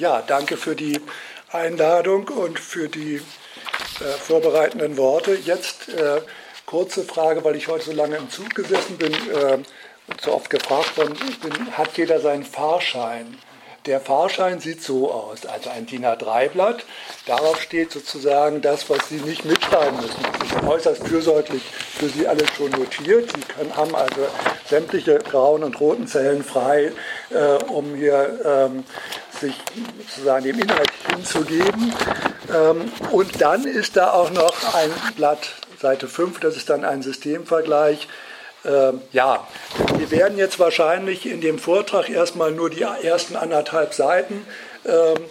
Ja, danke für die Einladung und für die äh, vorbereitenden Worte. Jetzt äh, kurze Frage, weil ich heute so lange im Zug gesessen bin äh, und so oft gefragt worden bin, hat jeder seinen Fahrschein? Der Fahrschein sieht so aus, also ein DIN A3-Blatt. Darauf steht sozusagen das, was Sie nicht mitschreiben müssen. Das ist äußerst fürsorglich für Sie alles schon notiert. Sie können, haben also sämtliche grauen und roten Zellen frei, äh, um hier ähm, sich sozusagen dem Inhalt hinzugeben. Ähm, und dann ist da auch noch ein Blatt, Seite 5, das ist dann ein Systemvergleich ähm, ja, wir werden jetzt wahrscheinlich in dem Vortrag erstmal nur die ersten anderthalb Seiten ähm,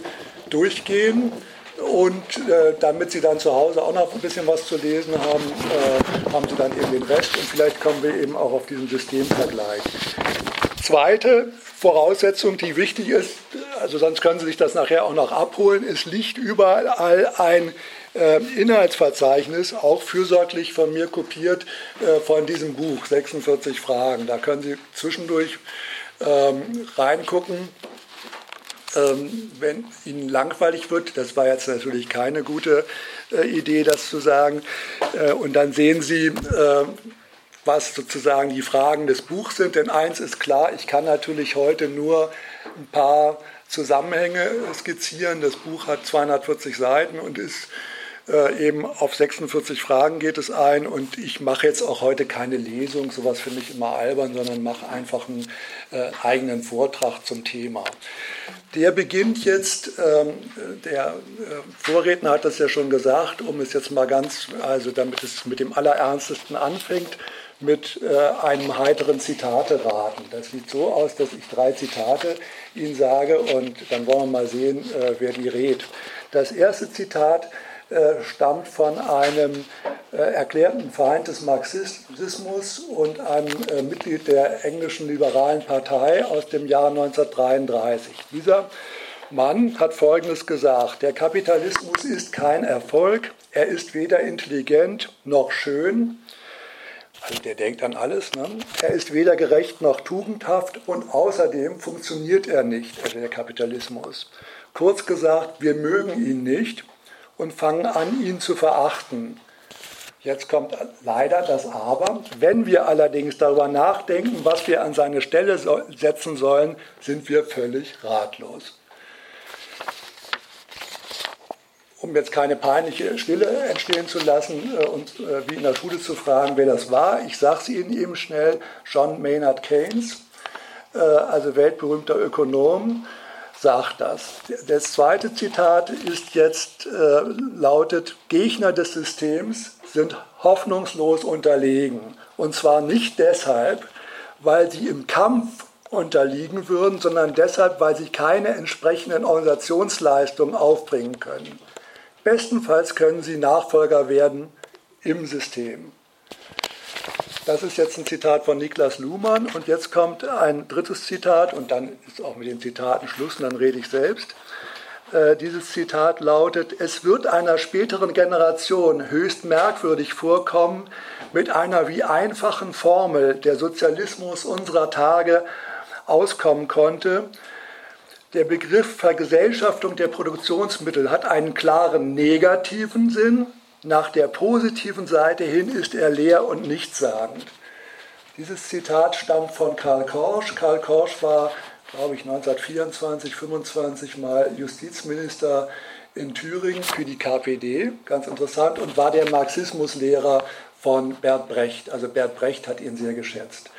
durchgehen. Und äh, damit Sie dann zu Hause auch noch ein bisschen was zu lesen haben, äh, haben Sie dann eben den Rest und vielleicht kommen wir eben auch auf diesen Systemvergleich. Zweite Voraussetzung, die wichtig ist, also sonst können Sie sich das nachher auch noch abholen, es liegt überall ein äh, Inhaltsverzeichnis, auch fürsorglich von mir kopiert, äh, von diesem Buch, 46 Fragen. Da können Sie zwischendurch ähm, reingucken. Ähm, wenn Ihnen langweilig wird, das war jetzt natürlich keine gute äh, Idee, das zu sagen, äh, und dann sehen Sie, äh, was sozusagen die Fragen des Buchs sind. Denn eins ist klar, ich kann natürlich heute nur ein paar Zusammenhänge skizzieren. Das Buch hat 240 Seiten und ist äh, eben auf 46 Fragen geht es ein und ich mache jetzt auch heute keine Lesung, sowas finde ich immer albern, sondern mache einfach einen äh, eigenen Vortrag zum Thema. Der beginnt jetzt, ähm, der äh, Vorredner hat das ja schon gesagt, um es jetzt mal ganz, also damit es mit dem Allerernstesten anfängt, mit äh, einem heiteren Zitate-Raten. Das sieht so aus, dass ich drei Zitate Ihnen sage und dann wollen wir mal sehen, äh, wer die redet. Das erste Zitat äh, stammt von einem äh, erklärten Feind des Marxismus und einem äh, Mitglied der englischen liberalen Partei aus dem Jahr 1933. Dieser Mann hat Folgendes gesagt, der Kapitalismus ist kein Erfolg, er ist weder intelligent noch schön, also der denkt an alles, ne? er ist weder gerecht noch tugendhaft und außerdem funktioniert er nicht, also der Kapitalismus. Kurz gesagt, wir mögen ihn nicht und fangen an, ihn zu verachten. Jetzt kommt leider das Aber. Wenn wir allerdings darüber nachdenken, was wir an seine Stelle setzen sollen, sind wir völlig ratlos. Um jetzt keine peinliche Stille entstehen zu lassen äh, und äh, wie in der Schule zu fragen, wer das war, ich sage es Ihnen eben schnell, John Maynard Keynes, äh, also weltberühmter Ökonom, sagt das. Das zweite Zitat ist jetzt, äh, lautet, Gegner des Systems sind hoffnungslos unterlegen. Und zwar nicht deshalb, weil sie im Kampf unterliegen würden, sondern deshalb, weil sie keine entsprechenden Organisationsleistungen aufbringen können. Bestenfalls können sie Nachfolger werden im System. Das ist jetzt ein Zitat von Niklas Luhmann und jetzt kommt ein drittes Zitat und dann ist auch mit den Zitaten Schluss und dann rede ich selbst. Äh, dieses Zitat lautet, es wird einer späteren Generation höchst merkwürdig vorkommen, mit einer wie einfachen Formel der Sozialismus unserer Tage auskommen konnte. Der Begriff Vergesellschaftung der Produktionsmittel hat einen klaren negativen Sinn, nach der positiven Seite hin ist er leer und nichtssagend. Dieses Zitat stammt von Karl Korsch. Karl Korsch war, glaube ich, 1924, 25 mal Justizminister in Thüringen für die KPD, ganz interessant, und war der Marxismuslehrer von Bert Brecht. Also Bert Brecht hat ihn sehr geschätzt.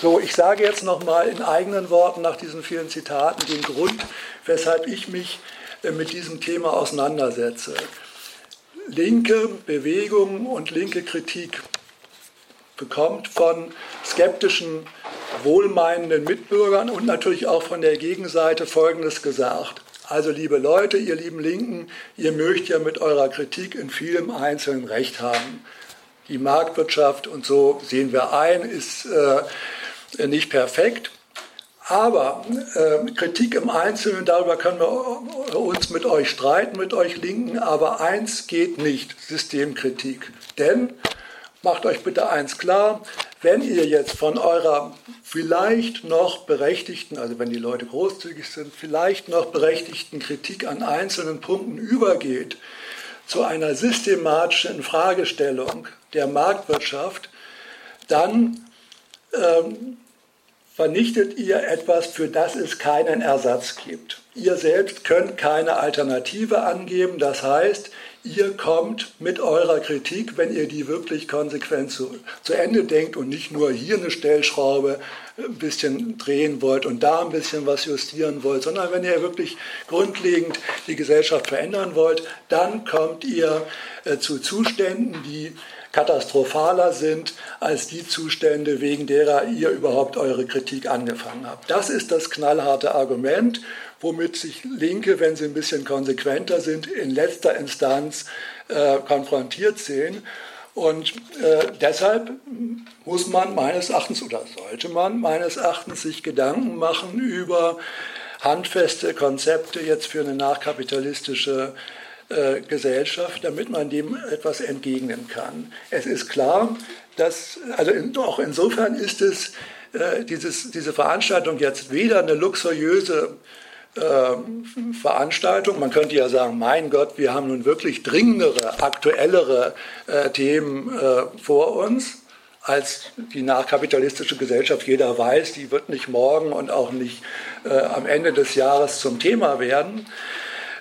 So, ich sage jetzt nochmal in eigenen Worten nach diesen vielen Zitaten den Grund, weshalb ich mich äh, mit diesem Thema auseinandersetze linke Bewegung und linke Kritik bekommt von skeptischen, wohlmeinenden Mitbürgern und natürlich auch von der Gegenseite Folgendes gesagt. Also liebe Leute, ihr lieben Linken, ihr mögt ja mit eurer Kritik in vielem Einzelnen recht haben. Die Marktwirtschaft und so sehen wir ein, ist äh, nicht perfekt. Aber äh, Kritik im Einzelnen, darüber können wir uns mit euch streiten, mit euch Linken, aber eins geht nicht, Systemkritik. Denn, macht euch bitte eins klar, wenn ihr jetzt von eurer vielleicht noch berechtigten, also wenn die Leute großzügig sind, vielleicht noch berechtigten Kritik an einzelnen Punkten übergeht zu einer systematischen Fragestellung der Marktwirtschaft, dann ähm, vernichtet ihr etwas, für das es keinen Ersatz gibt. Ihr selbst könnt keine Alternative angeben, das heißt, ihr kommt mit eurer Kritik, wenn ihr die wirklich konsequent zu, zu Ende denkt und nicht nur hier eine Stellschraube ein bisschen drehen wollt und da ein bisschen was justieren wollt, sondern wenn ihr wirklich grundlegend die Gesellschaft verändern wollt, dann kommt ihr äh, zu Zuständen, die katastrophaler sind als die Zustände, wegen derer ihr überhaupt eure Kritik angefangen habt. Das ist das knallharte Argument womit sich Linke, wenn sie ein bisschen konsequenter sind, in letzter Instanz äh, konfrontiert sehen. Und äh, deshalb muss man meines Erachtens oder sollte man meines Erachtens sich Gedanken machen über handfeste Konzepte jetzt für eine nachkapitalistische äh, Gesellschaft, damit man dem etwas entgegnen kann. Es ist klar, dass, also in, auch insofern ist es äh, dieses, diese Veranstaltung jetzt weder eine luxuriöse äh, Veranstaltung. Man könnte ja sagen, mein Gott, wir haben nun wirklich dringendere, aktuellere äh, Themen äh, vor uns als die nachkapitalistische Gesellschaft. Jeder weiß, die wird nicht morgen und auch nicht äh, am Ende des Jahres zum Thema werden.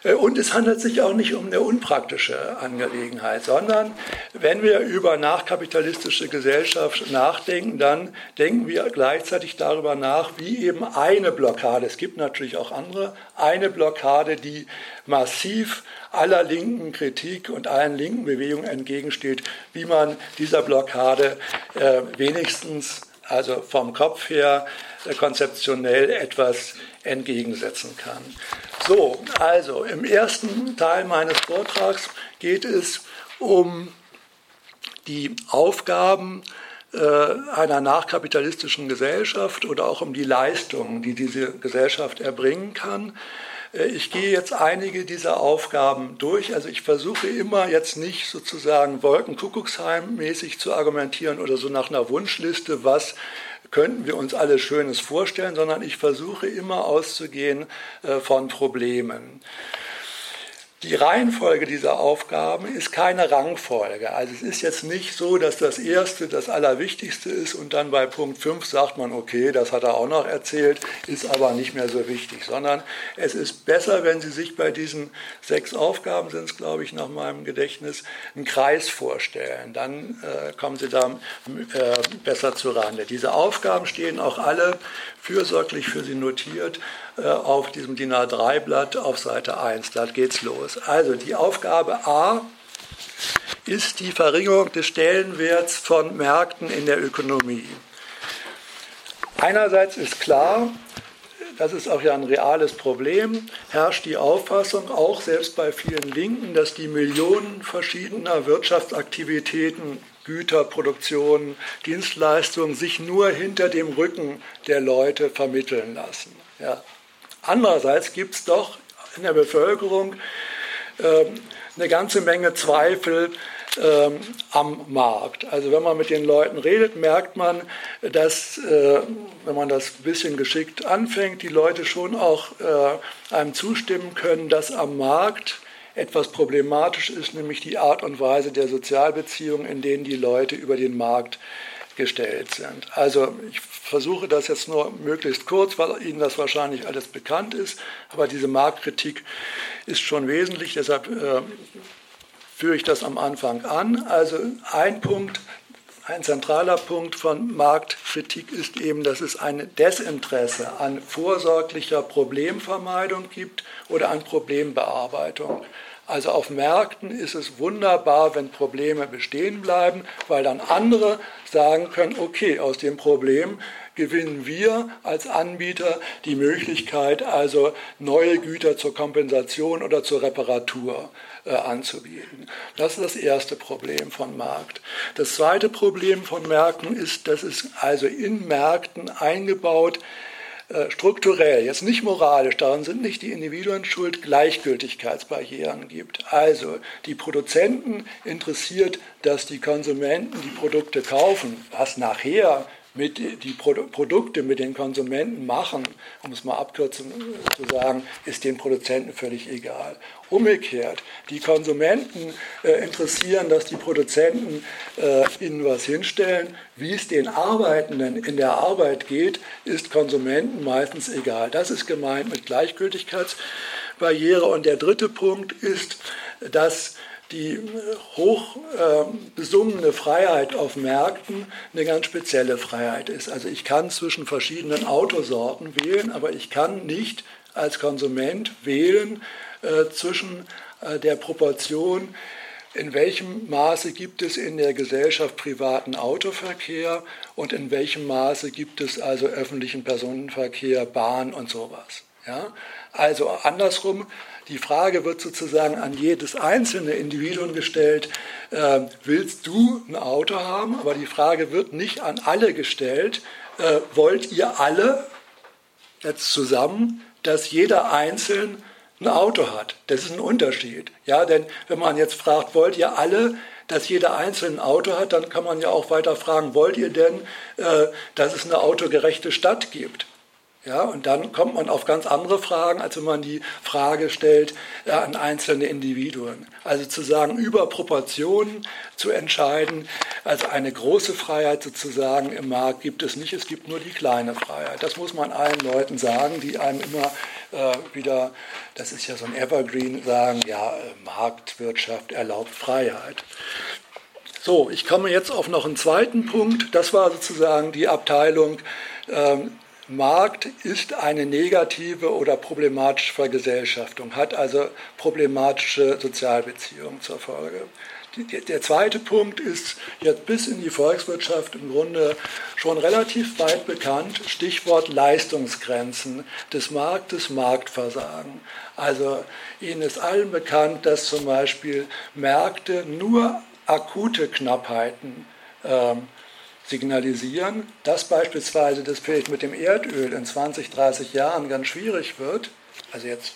Äh, und es handelt sich auch nicht um eine unpraktische Angelegenheit, sondern wenn wir über nachkapitalistische Gesellschaft nachdenken, dann denken wir gleichzeitig darüber nach, wie eben eine Blockade, es gibt natürlich auch andere, eine Blockade, die massiv aller linken Kritik und allen linken Bewegungen entgegensteht, wie man dieser Blockade äh, wenigstens, also vom Kopf her, äh, konzeptionell etwas entgegensetzen kann. So, also im ersten Teil meines Vortrags geht es um die Aufgaben äh, einer nachkapitalistischen Gesellschaft oder auch um die Leistungen, die diese Gesellschaft erbringen kann. Äh, ich gehe jetzt einige dieser Aufgaben durch. Also ich versuche immer jetzt nicht sozusagen Wolkenkuckucksheim-mäßig zu argumentieren oder so nach einer Wunschliste, was könnten wir uns alles Schönes vorstellen, sondern ich versuche immer auszugehen äh, von Problemen. Die Reihenfolge dieser Aufgaben ist keine Rangfolge. Also es ist jetzt nicht so, dass das Erste das Allerwichtigste ist und dann bei Punkt 5 sagt man, okay, das hat er auch noch erzählt, ist aber nicht mehr so wichtig, sondern es ist besser, wenn Sie sich bei diesen sechs Aufgaben, sind es glaube ich nach meinem Gedächtnis, einen Kreis vorstellen. Dann äh, kommen Sie da äh, besser zu Rande. Diese Aufgaben stehen auch alle fürsorglich für Sie notiert auf diesem DIN A3-Blatt auf Seite 1. Da geht's los. Also die Aufgabe A ist die Verringerung des Stellenwerts von Märkten in der Ökonomie. Einerseits ist klar, das ist auch ja ein reales Problem, herrscht die Auffassung, auch selbst bei vielen Linken, dass die Millionen verschiedener Wirtschaftsaktivitäten, Güter, Produktion, Dienstleistungen sich nur hinter dem Rücken der Leute vermitteln lassen. Ja, Andererseits gibt es doch in der Bevölkerung äh, eine ganze Menge Zweifel äh, am Markt. Also wenn man mit den Leuten redet, merkt man, dass, äh, wenn man das ein bisschen geschickt anfängt, die Leute schon auch äh, einem zustimmen können, dass am Markt etwas problematisch ist, nämlich die Art und Weise der Sozialbeziehungen, in denen die Leute über den Markt gestellt sind. Also ich versuche das jetzt nur möglichst kurz, weil Ihnen das wahrscheinlich alles bekannt ist, aber diese Marktkritik ist schon wesentlich, deshalb äh, führe ich das am Anfang an. Also ein Punkt, ein zentraler Punkt von Marktkritik ist eben, dass es ein Desinteresse an vorsorglicher Problemvermeidung gibt oder an Problembearbeitung. Also auf Märkten ist es wunderbar, wenn Probleme bestehen bleiben, weil dann andere sagen können, okay, aus dem Problem gewinnen wir als Anbieter die Möglichkeit, also neue Güter zur Kompensation oder zur Reparatur äh, anzubieten. Das ist das erste Problem von Markt. Das zweite Problem von Märkten ist, dass es also in Märkten eingebaut äh, strukturell, jetzt nicht moralisch, daran sind nicht die Individuen schuld, Gleichgültigkeitsbarrieren gibt. Also die Produzenten interessiert, dass die Konsumenten die Produkte kaufen. Was nachher mit die Produkte mit den Konsumenten machen, um es mal abkürzend zu sagen, ist den Produzenten völlig egal. Umgekehrt, die Konsumenten äh, interessieren, dass die Produzenten äh, ihnen was hinstellen. Wie es den Arbeitenden in der Arbeit geht, ist Konsumenten meistens egal. Das ist gemeint mit Gleichgültigkeitsbarriere. Und der dritte Punkt ist, dass die hoch äh, besungene Freiheit auf Märkten eine ganz spezielle Freiheit ist. Also ich kann zwischen verschiedenen Autosorten wählen, aber ich kann nicht als Konsument wählen äh, zwischen äh, der Proportion, in welchem Maße gibt es in der Gesellschaft privaten Autoverkehr und in welchem Maße gibt es also öffentlichen Personenverkehr, Bahn und sowas. Ja? Also andersrum, die Frage wird sozusagen an jedes einzelne Individuum gestellt, äh, willst du ein Auto haben? Aber die Frage wird nicht an alle gestellt, äh, wollt ihr alle jetzt zusammen, dass jeder einzeln ein Auto hat? Das ist ein Unterschied. Ja, denn wenn man jetzt fragt, wollt ihr alle, dass jeder einzelne ein Auto hat, dann kann man ja auch weiter fragen, wollt ihr denn, äh, dass es eine autogerechte Stadt gibt? Ja, und dann kommt man auf ganz andere Fragen, als wenn man die Frage stellt äh, an einzelne Individuen. Also zu sagen, über Proportionen zu entscheiden, also eine große Freiheit sozusagen im Markt gibt es nicht, es gibt nur die kleine Freiheit. Das muss man allen Leuten sagen, die einem immer wieder, das ist ja so ein Evergreen, sagen, ja, äh, Marktwirtschaft erlaubt Freiheit. So, ich komme jetzt auf noch einen zweiten Punkt. Das war sozusagen die Abteilung ähm, Markt ist eine negative oder problematische Vergesellschaftung, hat also problematische Sozialbeziehungen zur Folge. Der zweite Punkt ist jetzt bis in die Volkswirtschaft im Grunde schon relativ weit bekannt, Stichwort Leistungsgrenzen des Marktes, Marktversagen. Also Ihnen ist allen bekannt, dass zum Beispiel Märkte nur akute Knappheiten ähm, signalisieren, dass beispielsweise das Feld mit dem Erdöl in 20, 30 Jahren ganz schwierig wird, also jetzt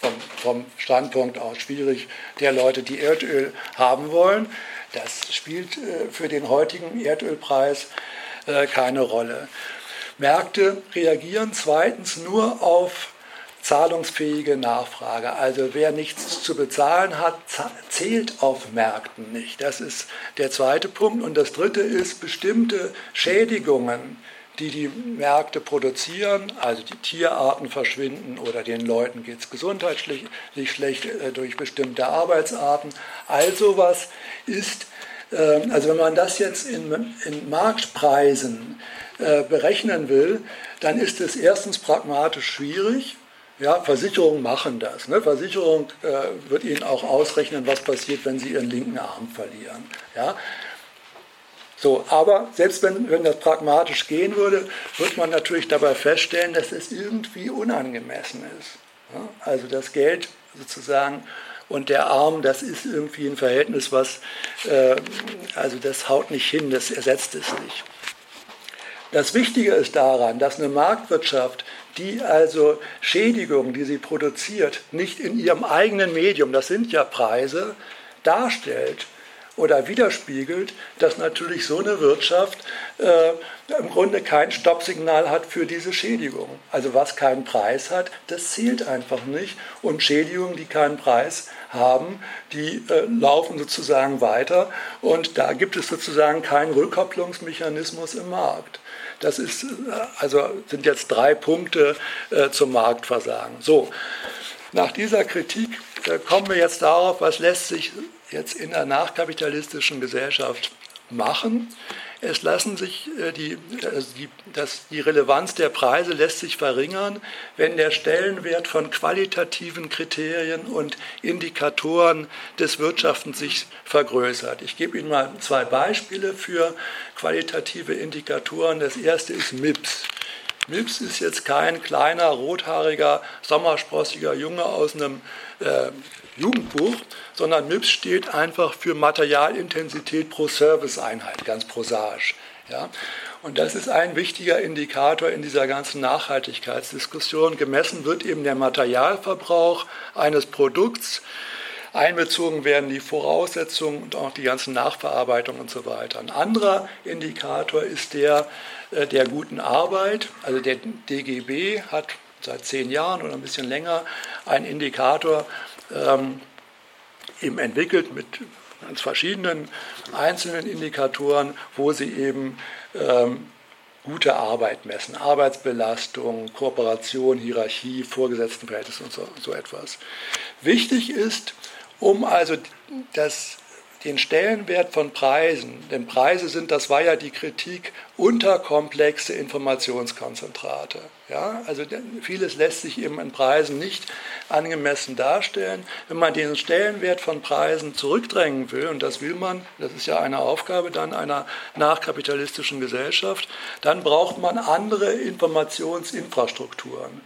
vom, vom Standpunkt aus schwierig der Leute, die Erdöl haben wollen, das spielt äh, für den heutigen Erdölpreis äh, keine Rolle. Märkte reagieren zweitens nur auf zahlungsfähige Nachfrage. Also wer nichts zu bezahlen hat, zählt auf Märkten nicht. Das ist der zweite Punkt. Und das dritte ist bestimmte Schädigungen, die die Märkte produzieren, also die Tierarten verschwinden oder den Leuten geht es gesundheitlich schlecht äh, durch bestimmte Arbeitsarten. All sowas ist, ähm, also wenn man das jetzt in, in Marktpreisen äh, berechnen will, dann ist es erstens pragmatisch schwierig ja, Versicherungen machen das. Ne? Versicherung äh, wird Ihnen auch ausrechnen, was passiert, wenn Sie Ihren linken Arm verlieren. Ja? So, aber selbst wenn, wenn das pragmatisch gehen würde, wird man natürlich dabei feststellen, dass es irgendwie unangemessen ist. Ja? Also das Geld sozusagen und der Arm, das ist irgendwie ein Verhältnis, was, äh, also das haut nicht hin, das ersetzt es nicht. Das Wichtige ist daran, dass eine Marktwirtschaft die also Schädigungen, die sie produziert, nicht in ihrem eigenen Medium, das sind ja Preise, darstellt oder widerspiegelt, dass natürlich so eine Wirtschaft äh, im Grunde kein Stoppsignal hat für diese Schädigung. Also was keinen Preis hat, das zählt einfach nicht. Und Schädigungen, die keinen Preis haben, die äh, laufen sozusagen weiter. Und da gibt es sozusagen keinen Rückkopplungsmechanismus im Markt. Das ist, also sind jetzt drei Punkte äh, zum Marktversagen. So, nach dieser Kritik äh, kommen wir jetzt darauf, was lässt sich jetzt in der nachkapitalistischen Gesellschaft machen. Es lassen sich äh, die, also die, das, die Relevanz der Preise lässt sich verringern, wenn der Stellenwert von qualitativen Kriterien und Indikatoren des Wirtschaftens sich vergrößert. Ich gebe Ihnen mal zwei Beispiele für qualitative Indikatoren. Das erste ist MIPS. MIPS ist jetzt kein kleiner, rothaariger, sommersprossiger Junge aus einem äh, Jugendbuch, sondern MIPS steht einfach für Materialintensität pro Serviceeinheit, ganz prosaisch. Ja? Und das ist ein wichtiger Indikator in dieser ganzen Nachhaltigkeitsdiskussion. Gemessen wird eben der Materialverbrauch eines Produkts. Einbezogen werden die Voraussetzungen und auch die ganzen Nachverarbeitungen und so weiter. Ein anderer Indikator ist der äh, der guten Arbeit. Also der DGB hat seit zehn Jahren oder ein bisschen länger einen Indikator ähm, eben entwickelt mit ganz verschiedenen einzelnen Indikatoren, wo sie eben ähm, gute Arbeit messen, Arbeitsbelastung, Kooperation, Hierarchie, Vorgesetztenverhältnis und so, so etwas. Wichtig ist, um also das den Stellenwert von Preisen, denn Preise sind, das war ja die Kritik, unterkomplexe Informationskonzentrate. Ja, also vieles lässt sich eben in Preisen nicht angemessen darstellen. Wenn man den Stellenwert von Preisen zurückdrängen will, und das will man, das ist ja eine Aufgabe dann einer nachkapitalistischen Gesellschaft, dann braucht man andere Informationsinfrastrukturen.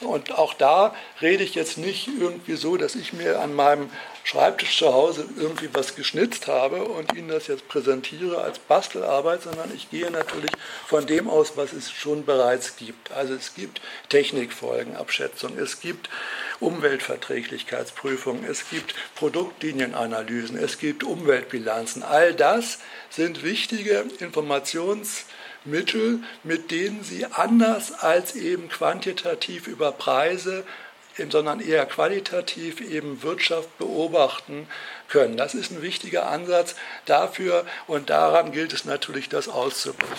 Und auch da rede ich jetzt nicht irgendwie so, dass ich mir an meinem Schreibtisch zu Hause irgendwie was geschnitzt habe und Ihnen das jetzt präsentiere als Bastelarbeit, sondern ich gehe natürlich von dem aus, was es schon bereits gibt. Also es gibt Technikfolgenabschätzung, es gibt Umweltverträglichkeitsprüfungen, es gibt Produktlinienanalysen, es gibt Umweltbilanzen. All das sind wichtige Informations- Mittel, mit denen sie anders als eben quantitativ über Preise, sondern eher qualitativ eben Wirtschaft beobachten können. Das ist ein wichtiger Ansatz dafür und daran gilt es natürlich, das auszubilden.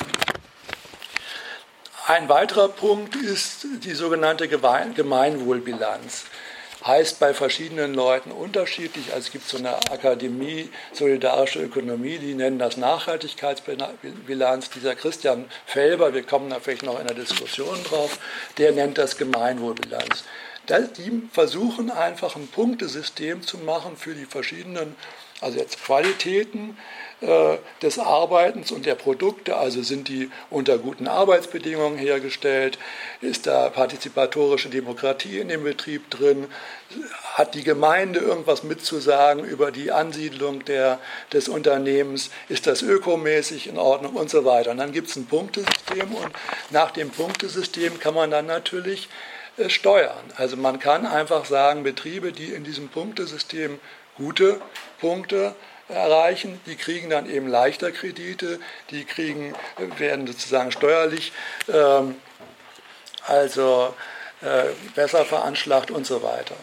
Ein weiterer Punkt ist die sogenannte Gemeinwohlbilanz heißt bei verschiedenen Leuten unterschiedlich. Also es gibt so eine Akademie Solidarische Ökonomie, die nennen das Nachhaltigkeitsbilanz. Dieser Christian Felber, wir kommen da vielleicht noch in der Diskussion drauf, der nennt das Gemeinwohlbilanz. Die versuchen einfach ein Punktesystem zu machen für die verschiedenen, also jetzt Qualitäten äh, des Arbeitens und der Produkte, also sind die unter guten Arbeitsbedingungen hergestellt, ist da partizipatorische Demokratie in dem Betrieb drin, hat die Gemeinde irgendwas mitzusagen über die Ansiedlung der, des Unternehmens, ist das ökomäßig in Ordnung und so weiter. Und dann gibt es ein Punktesystem und nach dem Punktesystem kann man dann natürlich äh, steuern. Also man kann einfach sagen, Betriebe, die in diesem Punktesystem gute Punkte erreichen. Die kriegen dann eben leichter Kredite, die kriegen, werden sozusagen steuerlich ähm, also äh, besser veranschlagt und so weiter.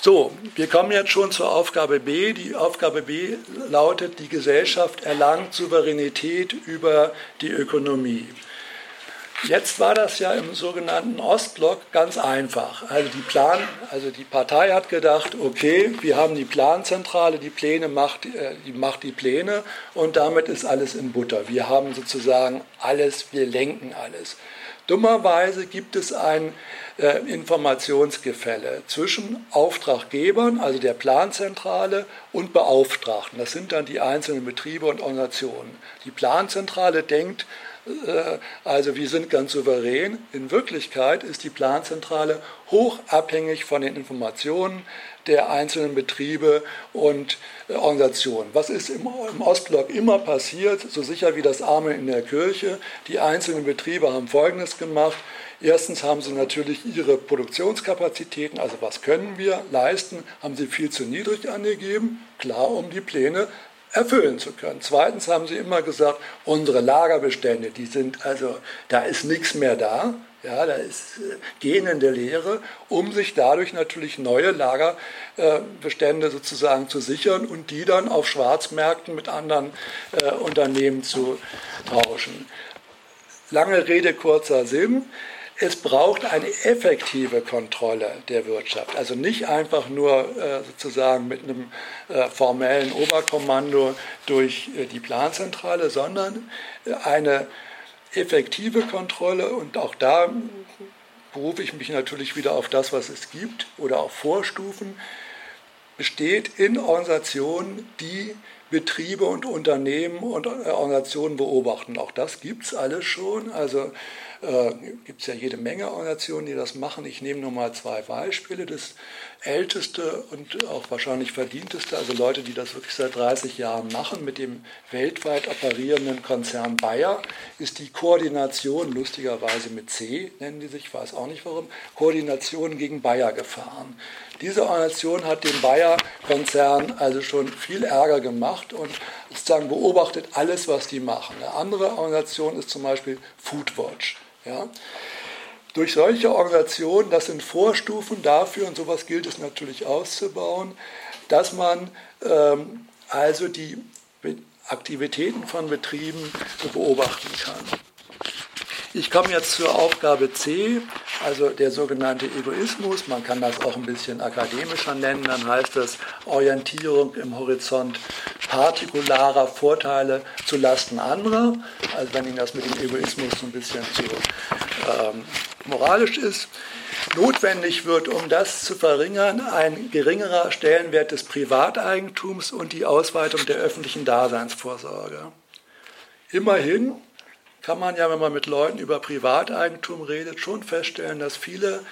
So, wir kommen jetzt schon zur Aufgabe B. Die Aufgabe B lautet, die Gesellschaft erlangt Souveränität über die Ökonomie. Jetzt war das ja im sogenannten Ostblock ganz einfach. Also die, Plan, also die Partei hat gedacht, okay, wir haben die Planzentrale, die Pläne macht, äh, die macht die Pläne und damit ist alles in Butter. Wir haben sozusagen alles, wir lenken alles. Dummerweise gibt es ein äh, Informationsgefälle zwischen Auftraggebern, also der Planzentrale, und Beauftragten. Das sind dann die einzelnen Betriebe und Organisationen. Die Planzentrale denkt, also wir sind ganz souverän. In Wirklichkeit ist die Planzentrale hochabhängig von den Informationen der einzelnen Betriebe und äh, Organisationen. Was ist im, Ostblock immer passiert, so sicher wie das Amen in der Kirche? Die einzelnen Betriebe haben Folgendes gemacht. Erstens haben sie natürlich ihre Produktionskapazitäten, also was können wir leisten, haben sie viel zu niedrig angegeben, klar, um die Pläne erfüllen zu können. Zweitens haben sie immer gesagt, unsere Lagerbestände, die sind also, da ist nichts mehr da, ja, da ist äh, gähnende Leere, um sich dadurch natürlich neue Lagerbestände sozusagen zu sichern und die dann auf Schwarzmärkten mit anderen äh, Unternehmen zu tauschen. Lange Rede, kurzer Sinn. Es braucht eine effektive Kontrolle der Wirtschaft. Also nicht einfach nur äh, sozusagen mit einem äh, formellen Oberkommando durch äh, die Planzentrale, sondern eine effektive Kontrolle. Und auch da berufe ich mich natürlich wieder auf das, was es gibt oder auf Vorstufen, besteht in Organisationen, die Betriebe und Unternehmen und Organisationen beobachten. Auch das gibt es alles schon. Also äh, gibt es ja jede Menge Organisationen, die das machen. Ich nehme nur mal zwei Beispiele. Das älteste und auch wahrscheinlich verdienteste, also Leute, die das wirklich seit 30 Jahren machen, mit dem weltweit operierenden Konzern Bayer, ist die Koordination, lustigerweise mit C nennen die sich, ich weiß auch nicht warum, Koordination gegen Bayer gefahren. Diese Organisation hat dem Bayer-Konzern also schon viel Ärger gemacht und sozusagen beobachtet alles, was die machen. Eine andere Organisation ist zum Beispiel Foodwatch. Ja. Durch solche Organisationen, das sind Vorstufen dafür, und sowas gilt es natürlich auszubauen, dass man ähm, also die Aktivitäten von Betrieben beobachten kann. Ich komme jetzt zur Aufgabe C, also der sogenannte Egoismus. Man kann das auch ein bisschen akademischer nennen. Dann heißt das Orientierung im Horizont partikularer Vorteile zu Lasten anderer. Also wenn Ihnen das mit dem Egoismus so ein bisschen zu ähm, moralisch ist. Notwendig wird, um das zu verringern, ein geringerer Stellenwert des Privateigentums und die Ausweitung der öffentlichen Daseinsvorsorge. Immerhin kann man ja, wenn man mit Leuten über Privateigentum redet, schon feststellen, dass viele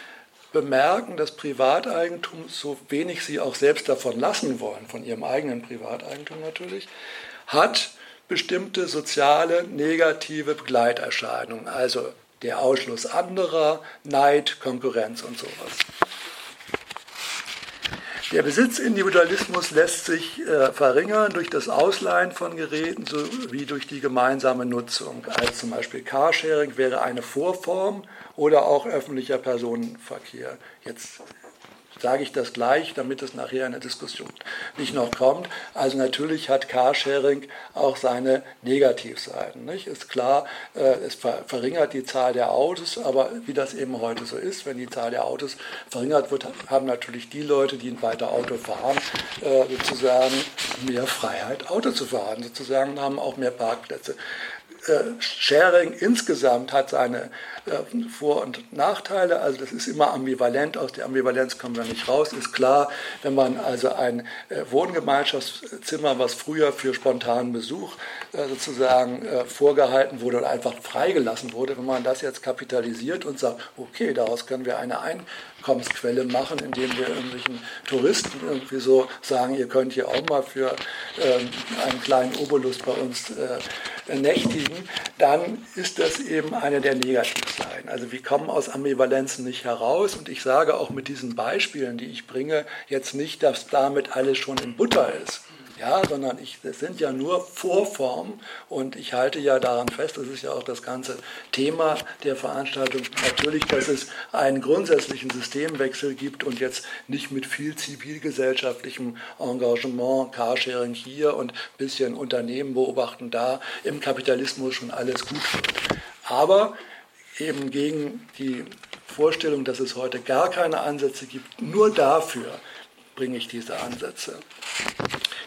bemerken, dass Privateigentum, so wenig sie auch selbst davon lassen wollen, von ihrem eigenen Privateigentum natürlich, hat bestimmte soziale negative Begleiterscheinungen, also der Ausschluss anderer, Neid, Konkurrenz und sowas. Der Besitzindividualismus lässt sich äh, verringern durch das Ausleihen von Geräten sowie durch die gemeinsame Nutzung. Also zum Beispiel Carsharing wäre eine Vorform oder auch öffentlicher Personenverkehr. Jetzt sage ich das gleich, damit es nachher in der Diskussion nicht noch kommt. Also natürlich hat Carsharing auch seine Negativseiten. Nicht? Ist klar, äh, es verringert die Zahl der Autos, aber wie das eben heute so ist, wenn die Zahl der Autos verringert wird, haben natürlich die Leute, die weiter Auto fahren, äh, sozusagen mehr Freiheit, Auto zu fahren, sozusagen haben auch mehr Parkplätze. Äh, Sharing insgesamt hat seine äh, Vor- und Nachteile. Also das ist immer ambivalent. Aus der Ambivalenz kommen wir nicht raus. Ist klar, wenn man also ein äh, Wohngemeinschaftszimmer, was früher für spontanen Besuch sozusagen vorgehalten wurde oder einfach freigelassen wurde, wenn man das jetzt kapitalisiert und sagt, okay, daraus können wir eine Einkommensquelle machen, indem wir irgendwelchen Touristen irgendwie so sagen, ihr könnt hier auch mal für ähm, einen kleinen Obolus bei uns nächtigen, dann ist das eben eine der Negativseiten. Also wir kommen aus Ambivalenzen nicht heraus und ich sage auch mit diesen Beispielen, die ich bringe, jetzt nicht, dass damit alles schon in Butter ist. Ja, sondern ich, das sind ja nur Vorformen und ich halte ja daran fest, das ist ja auch das ganze Thema der Veranstaltung, natürlich, dass es einen grundsätzlichen Systemwechsel gibt und jetzt nicht mit viel zivilgesellschaftlichem Engagement, Carsharing hier und ein bisschen Unternehmen beobachten da, im Kapitalismus schon alles gut wird. Aber eben gegen die Vorstellung, dass es heute gar keine Ansätze gibt, nur dafür bringe ich diese Ansätze.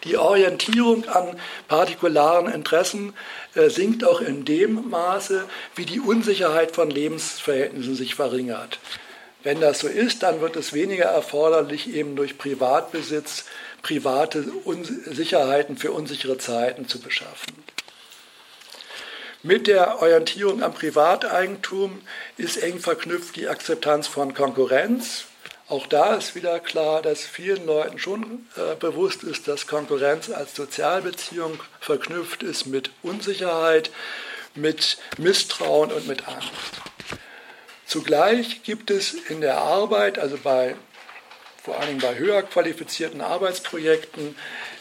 Die Orientierung an partikularen Interessen äh, sinkt auch in dem Maße, wie die Unsicherheit von Lebensverhältnissen sich verringert. Wenn das so ist, dann wird es weniger erforderlich, eben durch Privatbesitz private Sicherheiten für unsichere Zeiten zu beschaffen. Mit der Orientierung am Privateigentum ist eng verknüpft die Akzeptanz von Konkurrenz, auch da ist wieder klar, dass vielen Leuten schon äh, bewusst ist, dass Konkurrenz als Sozialbeziehung verknüpft ist mit Unsicherheit, mit Misstrauen und mit Angst. Zugleich gibt es in der Arbeit, also bei vor allem bei höher qualifizierten Arbeitsprojekten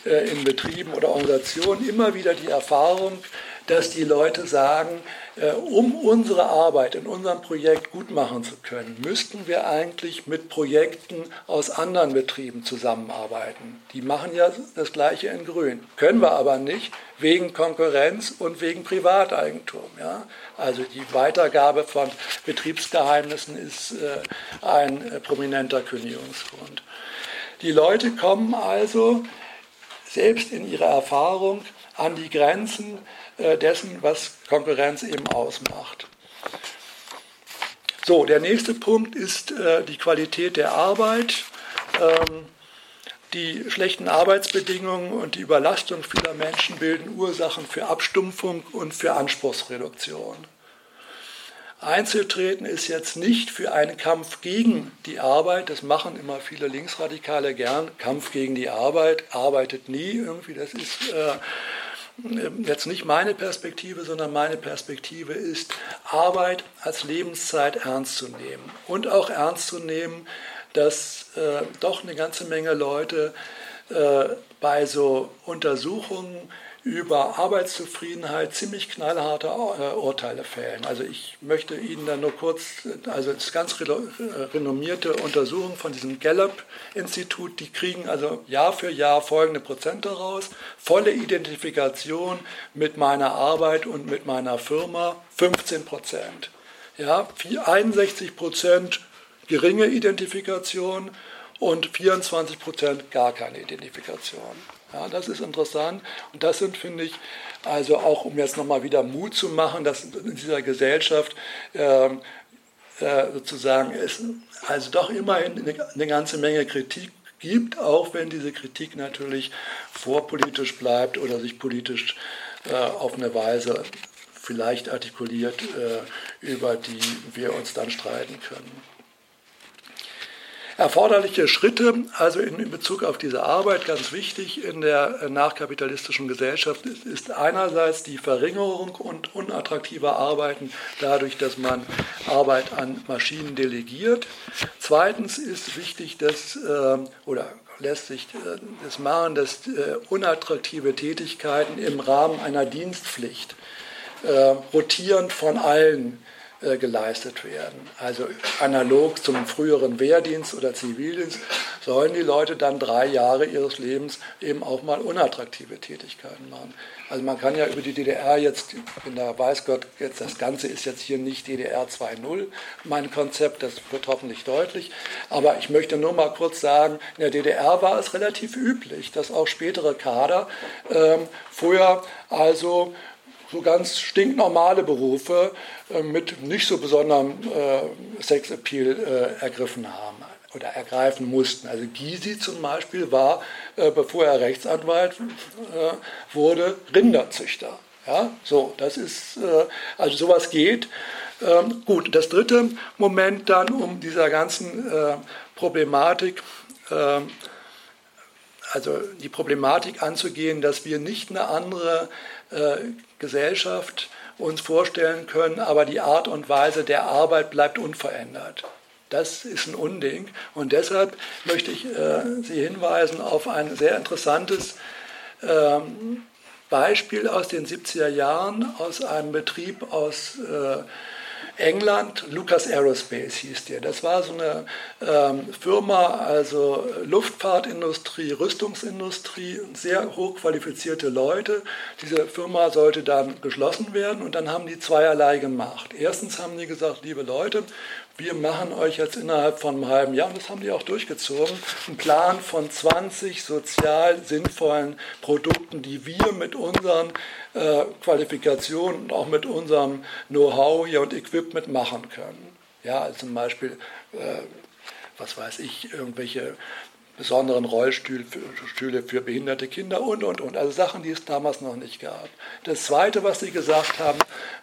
äh, in Betrieben oder Organisationen immer wieder die Erfahrung, dass die Leute sagen, um unsere Arbeit in unserem Projekt gut machen zu können, müssten wir eigentlich mit Projekten aus anderen Betrieben zusammenarbeiten. Die machen ja das gleiche in Grün. Können wir aber nicht wegen Konkurrenz und wegen Privateigentum. Ja? Also die Weitergabe von Betriebsgeheimnissen ist äh, ein äh, prominenter Kündigungsgrund. Die Leute kommen also selbst in ihrer Erfahrung an die Grenzen äh, dessen, was Konkurrenz eben ausmacht. So, der nächste Punkt ist äh, die Qualität der Arbeit. Ähm, die schlechten Arbeitsbedingungen und die Überlastung vieler Menschen bilden Ursachen für Abstumpfung und für Anspruchsreduktion. Einzeltreten ist jetzt nicht für einen Kampf gegen die Arbeit, das machen immer viele Linksradikale gern, Kampf gegen die Arbeit, arbeitet nie irgendwie, das ist äh, jetzt nicht meine Perspektive, sondern meine Perspektive ist, Arbeit als Lebenszeit ernst zu nehmen und auch ernst zu nehmen, dass äh, doch eine ganze Menge Leute äh, bei so Untersuchungen über Arbeitszufriedenheit ziemlich knallharte äh, Urteile fällen. Also ich möchte Ihnen da nur kurz, also das ganz äh, renommierte Untersuchung von diesem Gallup-Institut, die kriegen also Jahr für Jahr folgende Prozente raus. Volle Identifikation mit meiner Arbeit und mit meiner Firma 15 Prozent. Ja, 61 Prozent geringe Identifikation und 24 Prozent gar keine Identifikation. Ja, das ist interessant und das sind, finde ich, also auch um jetzt nochmal wieder Mut zu machen, dass in dieser Gesellschaft äh, äh, sozusagen es also doch immerhin eine, eine ganze Menge Kritik gibt, auch wenn diese Kritik natürlich vorpolitisch bleibt oder sich politisch äh, auf eine Weise vielleicht artikuliert, äh, über die wir uns dann streiten können. Erforderliche Schritte, also in Bezug auf diese Arbeit, ganz wichtig in der nachkapitalistischen Gesellschaft, ist einerseits die Verringerung und unattraktiver Arbeiten dadurch, dass man Arbeit an Maschinen delegiert. Zweitens ist wichtig, dass, äh, oder lässt sich äh, das machen, dass äh, unattraktive Tätigkeiten im Rahmen einer Dienstpflicht rotierend von allen äh, geleistet werden. Also analog zum früheren Wehrdienst oder Zivildienst sollen die Leute dann drei Jahre ihres Lebens eben auch mal unattraktive Tätigkeiten machen. Also man kann ja über die DDR jetzt, bin da weiß Gott, jetzt das Ganze ist jetzt hier nicht DDR 2.0, mein Konzept, das wird hoffentlich deutlich. Aber ich möchte nur mal kurz sagen, in der DDR war es relativ üblich, dass auch spätere Kader ähm, vorher also so ganz stinknormale Berufe äh, mit nicht so besonderem äh, Sexappeal äh, ergriffen haben oder ergreifen mussten. Also Gysi zum Beispiel war, äh, bevor er Rechtsanwalt äh, wurde, Rinderzüchter. Ja, so, das ist, also sowas geht. Ähm, gut, das dritte Moment dann, um dieser ganzen Problematik ähm, also die Problematik anzugehen, dass wir nicht eine andere äh, Gesellschaft uns vorstellen können, aber die Art und Weise der Arbeit bleibt unverändert. Das ist ein Unding. Und deshalb möchte ich äh, Sie hinweisen auf ein sehr interessantes ähm, Beispiel aus den 70er Jahren, aus einem Betrieb aus äh, England, Lucas Aerospace hieß der. Das war so eine ähm, Firma, also Luftfahrtindustrie, Rüstungsindustrie, sehr hochqualifizierte Leute. Diese Firma sollte dann geschlossen werden und dann haben die zweierlei gemacht. Erstens haben die gesagt, liebe Leute, wir machen euch jetzt innerhalb von einem halben Jahr, und das haben die auch durchgezogen, einen Plan von 20 sozial sinnvollen Produkten, die wir mit unseren äh, Qualifikationen und auch mit unserem Know-how hier und Equipment machen können. Ja, also zum Beispiel, äh, was weiß ich, irgendwelche besonderen Rollstühle für, für behinderte Kinder und, und, und. Also Sachen, die es damals noch nicht gab. Das Zweite, was Sie gesagt haben,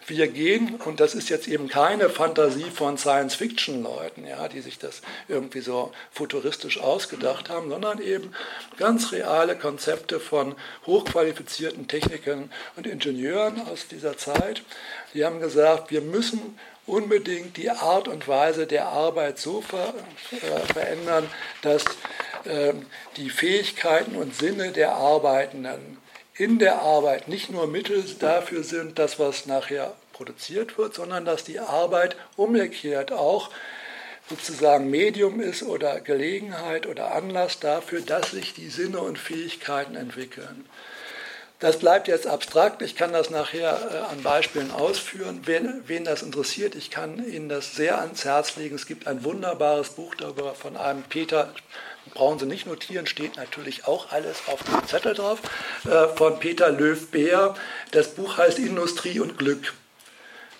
wir gehen, und das ist jetzt eben keine Fantasie von Science-Fiction-Leuten, ja, die sich das irgendwie so futuristisch ausgedacht haben, sondern eben ganz reale Konzepte von hochqualifizierten Technikern und Ingenieuren aus dieser Zeit. Die haben gesagt, wir müssen unbedingt die Art und Weise der Arbeit so ver, äh, verändern, dass äh, die Fähigkeiten und Sinne der Arbeitenden in der Arbeit nicht nur Mittel dafür sind, das, was nachher produziert wird, sondern dass die Arbeit umgekehrt auch sozusagen Medium ist oder Gelegenheit oder Anlass dafür, dass sich die Sinne und Fähigkeiten entwickeln. Das bleibt jetzt abstrakt. Ich kann das nachher äh, an Beispielen ausführen. Wen, wen, das interessiert, ich kann Ihnen das sehr ans Herz legen. Es gibt ein wunderbares Buch darüber von einem Peter, brauchen Sie nicht notieren, steht natürlich auch alles auf dem Zettel drauf, äh, von Peter Löw-Beer. Das Buch heißt Industrie und Glück.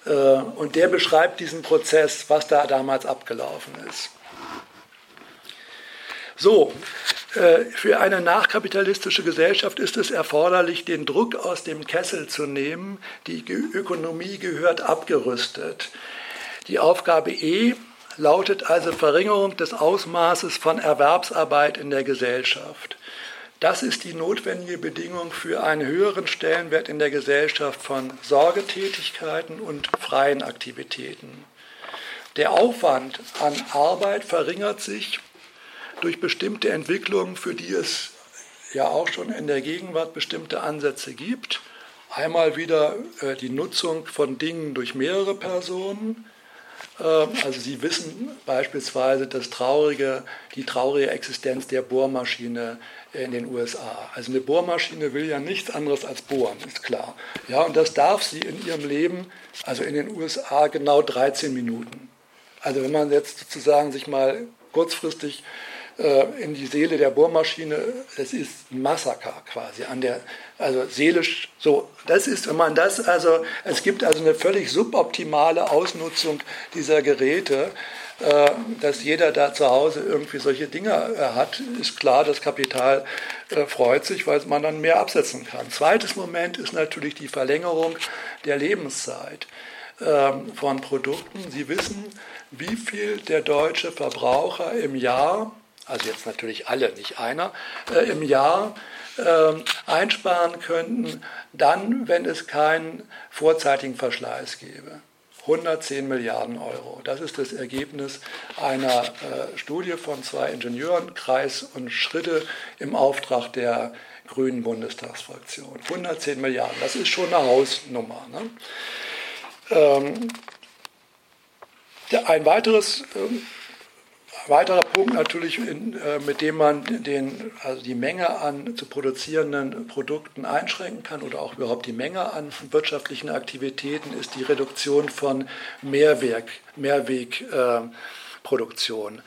Äh, und der beschreibt diesen Prozess, was da damals abgelaufen ist. So, äh, für eine nachkapitalistische Gesellschaft ist es erforderlich, den Druck aus dem Kessel zu nehmen. Die Ökonomie gehört abgerüstet. Die Aufgabe E lautet also Verringerung des Ausmaßes von Erwerbsarbeit in der Gesellschaft. Das ist die notwendige Bedingung für einen höheren Stellenwert in der Gesellschaft von Sorgetätigkeiten und freien Aktivitäten. Der Aufwand an Arbeit verringert sich durch bestimmte Entwicklungen, für die es ja auch schon in der Gegenwart bestimmte Ansätze gibt. Einmal wieder äh, die Nutzung von Dingen durch mehrere Personen. Äh, also Sie wissen beispielsweise das traurige, die traurige Existenz der Bohrmaschine in den USA. Also eine Bohrmaschine will ja nichts anderes als bohren, ist klar. Ja, und das darf sie in ihrem Leben, also in den USA, genau 13 Minuten. Also wenn man jetzt sozusagen sich mal kurzfristig in die Seele der Bohrmaschine, das ist ein Massaker quasi an der, also seelisch so. Das ist, wenn man das, also es gibt also eine völlig suboptimale Ausnutzung dieser Geräte, äh, dass jeder da zu Hause irgendwie solche Dinge äh, hat, ist klar, das Kapital freut sich, weil man dann mehr absetzen kann. Zweites Moment ist natürlich die Verlängerung der Lebenszeit ähm, von Produkten. Sie wissen, wie viel der deutsche Verbraucher im Jahr also jetzt natürlich alle, nicht einer, äh, im Jahr äh, einsparen könnten, dann, wenn es keinen vorzeitigen Verschleiß gäbe. 110 Milliarden Euro. Das ist das Ergebnis einer äh, Studie von zwei Ingenieuren, Kreis und Schritte im Auftrag der Grünen Bundestagsfraktion. 110 Milliarden, das ist schon eine Hausnummer. Ne? Ähm, ein weiteres ähm, weiterer Punkt natürlich, in, äh, mit dem man den, also die Menge an zu produzierenden Produkten einschränken kann oder auch überhaupt die Menge an wirtschaftlichen Aktivitäten, ist die Reduktion von Mehrwerk, Mehrwegproduktion. Äh,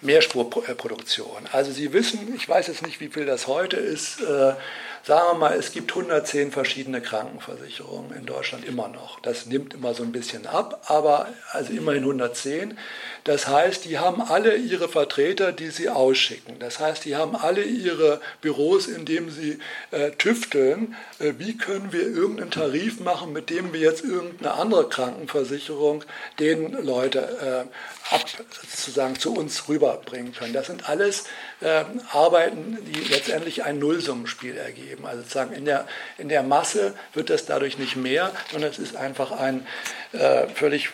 Mehrspurproduktion. Also Sie wissen, ich weiß jetzt nicht, wie viel das heute ist, äh, sagen wir mal, es gibt 110 verschiedene Krankenversicherungen in Deutschland immer noch. Das nimmt immer so ein bisschen ab, aber also immerhin 110. Das heißt, die haben alle ihre Vertreter, die sie ausschicken. Das heißt, die haben alle ihre Büros, in denen sie äh, tüfteln, äh, wie können wir irgendeinen Tarif machen, mit dem wir jetzt irgendeine andere Krankenversicherung den Leute äh, ab, sozusagen zu uns rüberbringen können. Das sind alles äh, Arbeiten, die letztendlich ein Nullsummenspiel ergeben. Also sozusagen in der, in der Masse wird das dadurch nicht mehr, sondern es ist einfach ein äh, völlig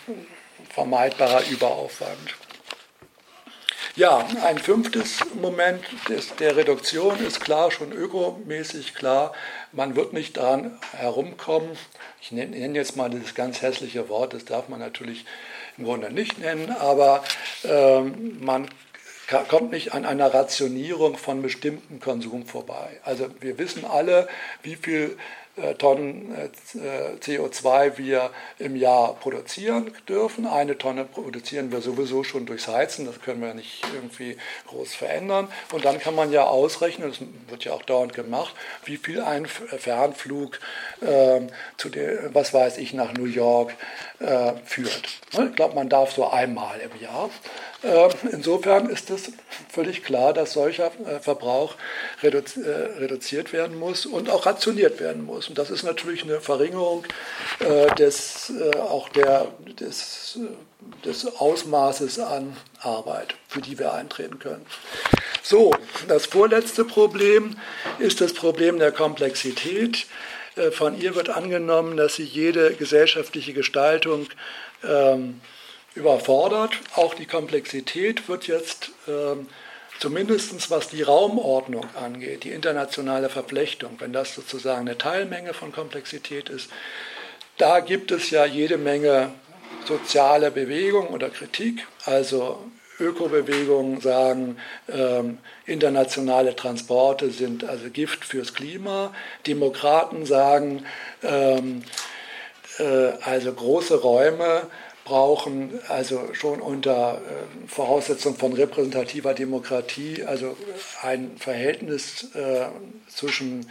vermeidbarer Überaufwand. Ja, ein fünftes Moment des, der Reduktion ist klar, schon ökomäßig klar. Man wird nicht daran herumkommen. Ich nenne, jetzt mal dieses ganz hässliche Wort, das darf man natürlich im Grunde nicht nennen, aber ähm, man kommt nicht an einer Rationierung von bestimmten Konsum vorbei. Also wir wissen alle, wie viel Tonnen äh, CO2 wir im Jahr produzieren dürfen. Eine Tonne produzieren wir sowieso schon durchs Heizen, das können wir nicht irgendwie groß verändern. Und dann kann man ja ausrechnen, das wird ja auch dauernd gemacht, wie viel ein Fernflug äh, zu der, was weiß ich, nach New York äh, führt. Ne, ich glaube, man darf so einmal im Jahr. Äh, insofern ist es völlig klar, dass solcher äh, Verbrauch reduziert werden muss und auch rationiert werden muss. Und das ist natürlich eine Verringerung des, auch der, des, des Ausmaßes an Arbeit, für die wir eintreten können. So, das vorletzte Problem ist das Problem der Komplexität. Von ihr wird angenommen, dass sie jede gesellschaftliche Gestaltung ähm, überfordert. Auch die Komplexität wird jetzt ähm, zumindest was die Raumordnung angeht, die internationale Verflechtung, wenn das sozusagen eine Teilmenge von Komplexität ist, da gibt es ja jede Menge soziale Bewegung oder Kritik. Also Ökobewegungen sagen, ähm, internationale Transporte sind also Gift fürs Klima. Demokraten sagen, ähm, äh, also große Räume brauchen, also schon unter äh, Voraussetzung von repräsentativer Demokratie, also ein Verhältnis äh, zwischen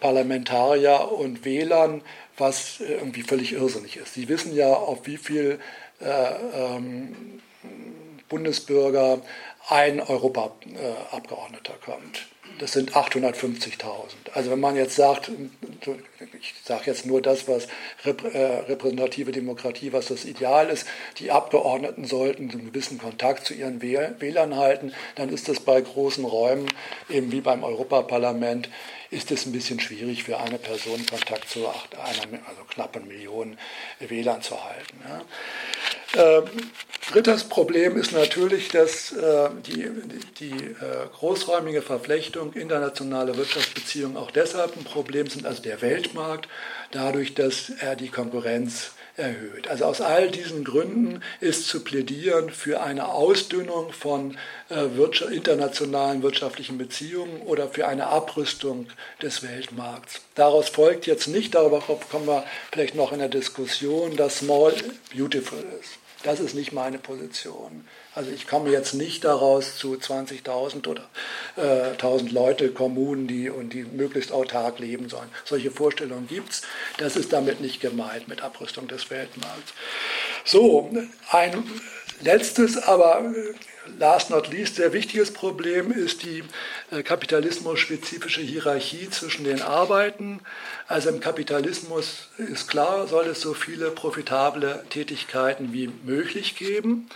Parlamentarier und Wählern, was äh, irgendwie völlig irrsinnig ist. Sie wissen ja, auf wie viel äh, ähm, Bundesbürger ein Europaabgeordneter kommt. Das sind 850.000. Also wenn man jetzt sagt, ich sage jetzt nur das, was äh, repräsentative Demokratie, was das Ideal ist, die Abgeordneten sollten einen gewissen Kontakt zu ihren Wählern halten, dann ist das bei großen Räumen, eben wie beim Europaparlament, ist es ein bisschen schwierig für eine Person Kontakt zu einer, also knappen Millionen Wählern zu halten. Ja. Ähm, drittes Problem ist natürlich, dass äh, die, die äh, großräumige Verflechtung internationaler Wirtschaftsbeziehungen auch deshalb ein Problem sind, also der Weltmarkt, dadurch, dass er die Konkurrenz erhöht. Also aus all diesen Gründen ist zu plädieren für eine Ausdünnung von äh, internationalen wirtschaftlichen Beziehungen oder für eine Abrüstung des Weltmarkts. Daraus folgt jetzt nicht, darüber kommen wir vielleicht noch in der Diskussion, dass Small beautiful ist. Das ist nicht meine Position. Also ich komme jetzt nicht daraus zu 20.000 oder äh, 1.000 Leute, Kommunen, die und die möglichst autark leben sollen. Solche Vorstellungen gibt es. Das ist damit nicht gemeint mit Abrüstung des Weltmarkts. So, ein letztes, aber last not least sehr wichtiges Problem ist die äh, kapitalismus-spezifische Hierarchie zwischen den Arbeiten. Also im Kapitalismus ist klar, soll es so viele profitable Tätigkeiten wie möglich geben.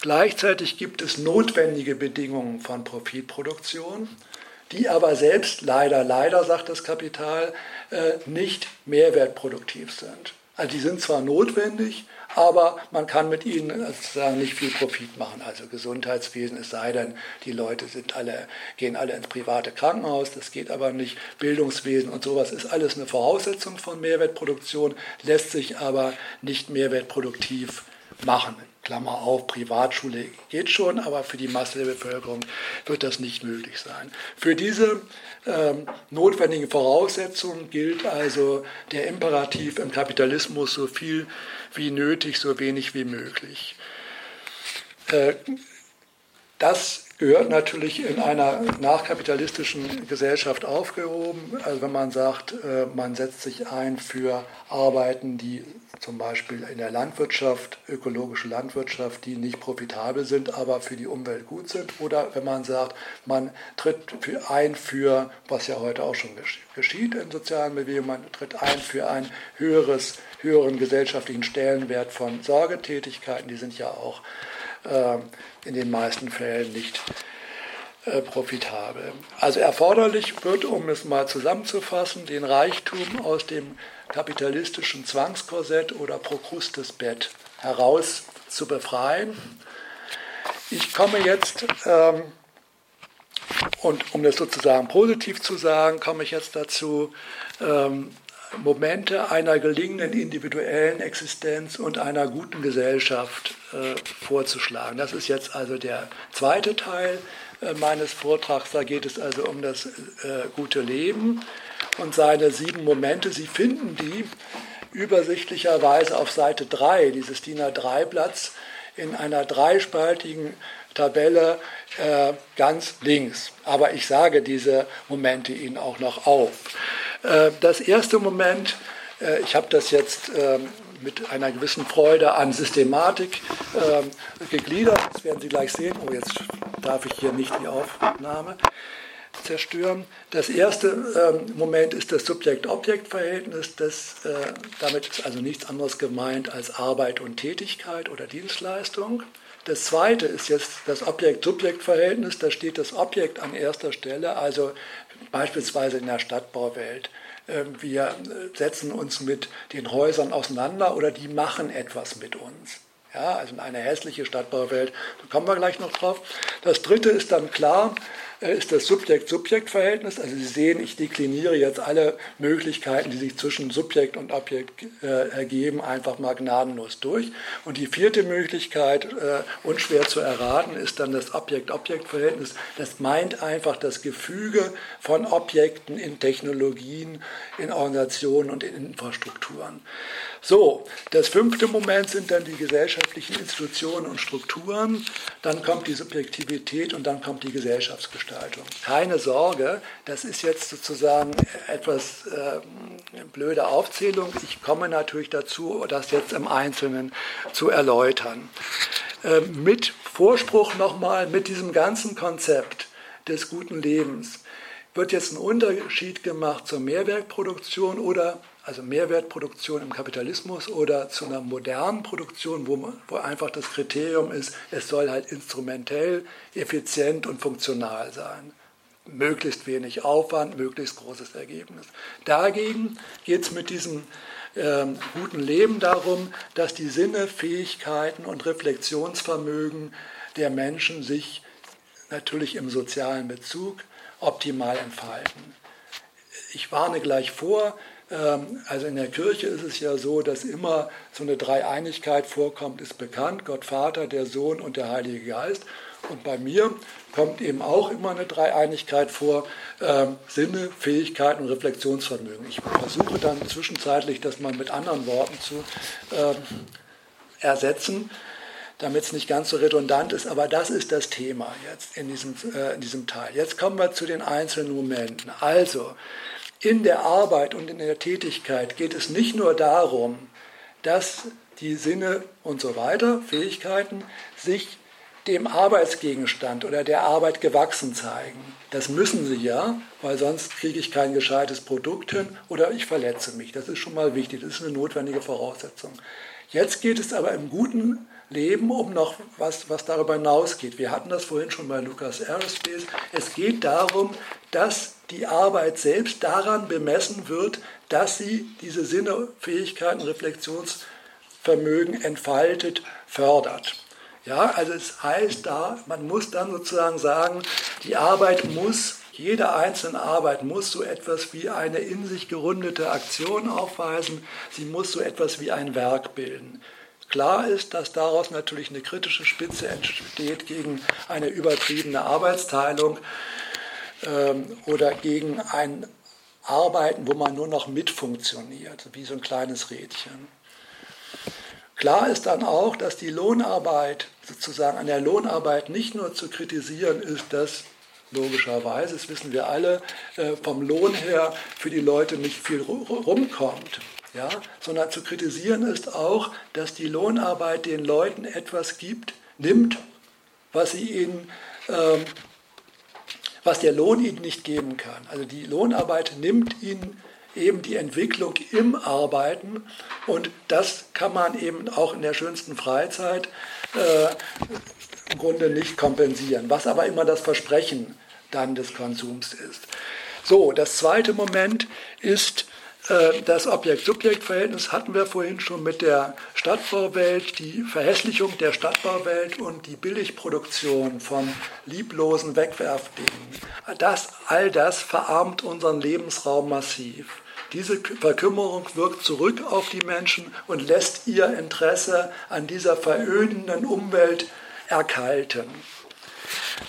Gleichzeitig gibt es notwendige Bedingungen von Profitproduktion, die aber selbst leider, leider, sagt das Kapital, äh, nicht mehrwertproduktiv sind. Also die sind zwar notwendig, aber man kann mit ihnen sozusagen nicht viel Profit machen. Also Gesundheitswesen, es sei denn, die Leute sind alle, gehen alle ins private Krankenhaus, das geht aber nicht. Bildungswesen und sowas ist alles eine Voraussetzung von Mehrwertproduktion, lässt sich aber nicht mehrwertproduktiv machen. Klammer auf, Privatschule geht schon, aber für die Masse der Bevölkerung wird das nicht möglich sein. Für diese ähm, notwendigen Voraussetzungen gilt also der Imperativ im Kapitalismus so viel wie nötig, so wenig wie möglich. Äh, das gehört natürlich in einer nachkapitalistischen Gesellschaft aufgehoben. Also wenn man sagt, äh, man setzt sich ein für Arbeiten, die zum Beispiel in der Landwirtschaft, ökologische Landwirtschaft, die nicht profitabel sind, aber für die Umwelt gut sind. Oder wenn man sagt, man tritt ein für, was ja heute auch schon geschieht in sozialen Bewegungen, man tritt ein für ein höheres, höheren gesellschaftlichen Stellenwert von Sorgetätigkeiten, die sind ja auch in den meisten Fällen nicht äh, profitabel. Also erforderlich wird, um es mal zusammenzufassen, den Reichtum aus dem kapitalistischen Zwangskorsett oder Prokrustesbett heraus zu befreien. Ich komme jetzt, ähm, und um das sozusagen positiv zu sagen, komme ich jetzt dazu, ähm, Momente einer gelingenden individuellen Existenz und einer guten Gesellschaft äh, vorzuschlagen. Das ist jetzt also der zweite Teil äh, meines Vortrags. Da geht es also um das äh, gute Leben und seine sieben Momente. Sie finden die übersichtlicherweise auf Seite 3 dieses DIN A3-Blatts in einer dreispaltigen Tabelle äh, ganz links. Aber ich sage diese Momente Ihnen auch noch auf. Äh, das erste Moment, äh, ich habe das jetzt ähm, mit einer gewissen Freude an Systematik ähm, gegliedert. Das werden Sie gleich sehen. Oh, jetzt darf ich hier nicht die Aufnahme zerstören. Das erste ähm, Moment ist das Subjekt-Objekt-Verhältnis. Äh, damit ist also nichts anderes gemeint als Arbeit und Tätigkeit oder Dienstleistung. Das zweite ist jetzt das Objekt-Subjekt-Verhältnis. Da steht das Objekt an erster Stelle, also beispielsweise in der Stadtbauwelt. Ähm, wir äh, setzen uns mit den Häusern auseinander oder die machen etwas mit uns. Ja, also eine hässliche Stadtbauwelt, da kommen wir gleich noch drauf. Das dritte ist dann klar, ist das Subjekt-Subjekt-Verhältnis. Also Sie sehen, ich dekliniere jetzt alle Möglichkeiten, die sich zwischen Subjekt und Objekt äh, ergeben, einfach mal gnadenlos durch. Und die vierte Möglichkeit, äh, unschwer zu erraten, ist dann das Objekt-Objekt-Verhältnis. Das meint einfach das Gefüge von Objekten in Technologien, in Organisationen und in Infrastrukturen. So, das fünfte Moment sind dann die gesellschaftlichen Institutionen und Strukturen, dann kommt die Subjektivität und dann kommt die Gesellschaftsgestaltung. Keine Sorge, das ist jetzt sozusagen etwas äh, blöde Aufzählung. Ich komme natürlich dazu, das jetzt im Einzelnen zu erläutern. äh, mit Vorspruch nochmal, mit diesem ganzen Konzept des guten Lebens, wird jetzt ein Unterschied gemacht zur Mehrwertproduktion oder also Mehrwertproduktion im Kapitalismus oder zu einer modernen Produktion, wo, wo einfach das Kriterium ist, es soll halt instrumentell, effizient und funktional sein. Möglichst wenig Aufwand, möglichst großes Ergebnis. Dagegen geht es mit diesem ähm, guten Leben darum, dass die Sinne, Fähigkeiten und Reflexionsvermögen der Menschen sich natürlich im sozialen Bezug optimal entfalten. Ich warne gleich vor, also in der Kirche ist es ja so, dass immer so eine Dreieinigkeit vorkommt, ist bekannt, Gott Vater, der Sohn und der Heilige Geist. Und bei mir kommt eben auch immer eine Dreieinigkeit vor, äh, Sinne, Fähigkeiten und Reflexionsvermögen. Ich versuche dann zwischenzeitlich das mal mit anderen Worten zu äh, ersetzen, damit es nicht ganz so redundant ist, aber das ist das Thema jetzt in diesem, äh, in diesem Teil. Jetzt kommen wir zu den einzelnen Momenten. Also, in der Arbeit und in der Tätigkeit geht es nicht nur darum, dass die Sinne und so weiter, Fähigkeiten, sich dem Arbeitsgegenstand oder der Arbeit gewachsen zeigen. Das müssen sie ja, weil sonst kriege ich kein gescheites Produkt hin oder ich verletze mich. Das ist schon mal wichtig, das ist eine notwendige Voraussetzung. Jetzt geht es aber im guten Leben um noch was, was darüber hinausgeht. Wir hatten das vorhin schon bei Lucas Aerospace. Es geht darum, dass die Arbeit selbst daran bemessen wird, dass sie diese Sinne, Fähigkeiten, Reflexionsvermögen entfaltet, fördert. Ja, also es heißt da, man muss dann sozusagen sagen, die Arbeit muss, jede einzelne Arbeit muss so etwas wie eine in sich gerundete Aktion aufweisen, sie muss so etwas wie ein Werk bilden. Klar ist, dass daraus natürlich eine kritische Spitze entsteht gegen eine übertriebene Arbeitsteilung ähm, oder gegen ein Arbeiten, wo man nur noch mitfunktioniert, wie so ein kleines Rädchen. Klar ist dann auch, dass die Lohnarbeit, sozusagen an der Lohnarbeit nicht nur zu kritisieren ist, dass logischerweise, das wissen wir alle, äh, vom Lohn her für die Leute nicht viel rumkommt. Ja, sondern zu kritisieren ist auch, dass die Lohnarbeit den Leuten etwas gibt, nimmt, was sie ihnen ähm, was der Lohn ihnen nicht geben kann. Also die Lohnarbeit nimmt ihnen eben die Entwicklung im Arbeiten und das kann man eben auch in der schönsten Freizeit äh, im Grunde nicht kompensieren, was aber immer das Versprechen dann des Konsums ist. So, das zweite Moment ist das Objekt-Subjekt-Verhältnis hatten wir vorhin schon mit der Stadtbauwelt, die Verhässlichung der Stadtbauwelt und die Billigproduktion von lieblosen Wegwerfdingen. Das, all das verarmt unseren Lebensraum massiv. Diese Verkümmerung wirkt zurück auf die Menschen und lässt ihr Interesse an dieser verödenden Umwelt erkalten.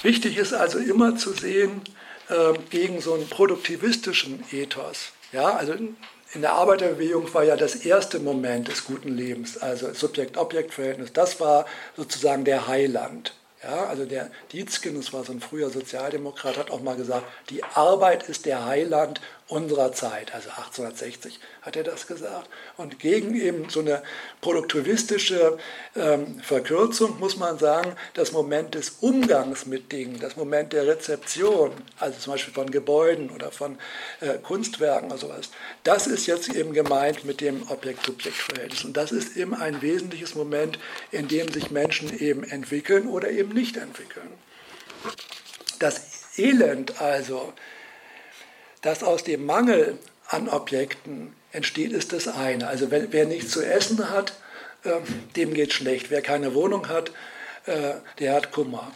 Wichtig ist also immer zu sehen, äh, gegen so einen produktivistischen Ethos ja, also in der Arbeiterbewegung war ja das erste Moment des guten Lebens, also Subjekt-Objekt-Verhältnis, das war sozusagen der Heiland. Ja, also der Dietzken, das war so ein früher Sozialdemokrat, hat auch mal gesagt, die Arbeit ist der Heiland unserer Zeit, also 1860 hat er das gesagt. Und gegen eben so eine produktivistische ähm, Verkürzung muss man sagen, das Moment des Umgangs mit Dingen, das Moment der Rezeption, also zum Beispiel von Gebäuden oder von äh, Kunstwerken oder sowas, das ist jetzt eben gemeint mit dem Objekt-Subjekt-Verhältnis. Und das ist eben ein wesentliches Moment, in dem sich Menschen eben entwickeln oder eben nicht entwickeln. Das Elend also, dass aus dem Mangel an Objekten entsteht, ist das eine. Also wenn, wer nichts zu essen hat, äh, dem geht schlecht. Wer keine Wohnung hat, äh, der hat Kummer.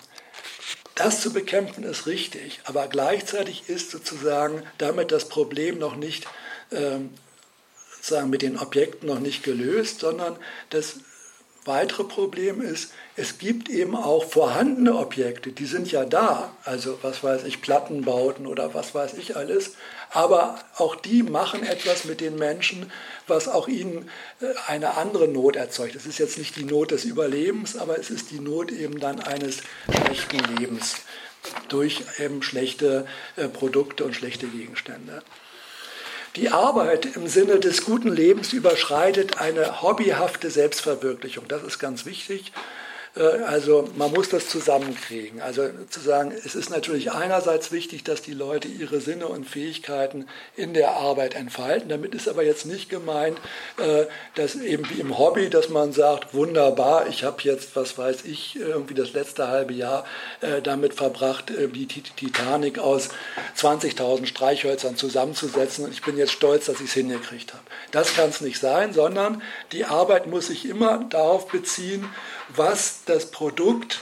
Das zu bekämpfen ist richtig, aber gleichzeitig ist sozusagen damit das Problem noch nicht, äh, sozusagen mit den Objekten noch nicht gelöst, sondern das weitere Problem ist, es gibt eben auch vorhandene Objekte, die sind ja da, also was weiß ich, Plattenbauten oder was weiß ich alles, aber auch die machen etwas mit den Menschen, was auch ihnen äh, eine andere Not erzeugt. Es ist jetzt nicht die Not des Überlebens, aber es ist die Not eben dann eines schlechten Lebens durch eben schlechte äh, Produkte und schlechte Gegenstände. Die Arbeit im Sinne des guten Lebens überschreitet eine hobbyhafte Selbstverwirklichung. Das ist ganz wichtig. Äh, also man muss das zusammenkriegen. Also zu sagen, es ist natürlich einerseits wichtig, dass die Leute ihre Sinne und Fähigkeiten in der Arbeit entfalten. Damit ist aber jetzt nicht gemeint, äh, dass eben wie im Hobby, dass man sagt, wunderbar, ich habe jetzt, was weiß ich, irgendwie das letzte halbe Jahr äh, damit verbracht, die Titanic aus 20.000 Streichhölzern zusammenzusetzen und ich bin jetzt stolz, dass ich es hingekriegt habe. Das kann es nicht sein, sondern die Arbeit muss sich immer darauf beziehen, was das Produkt,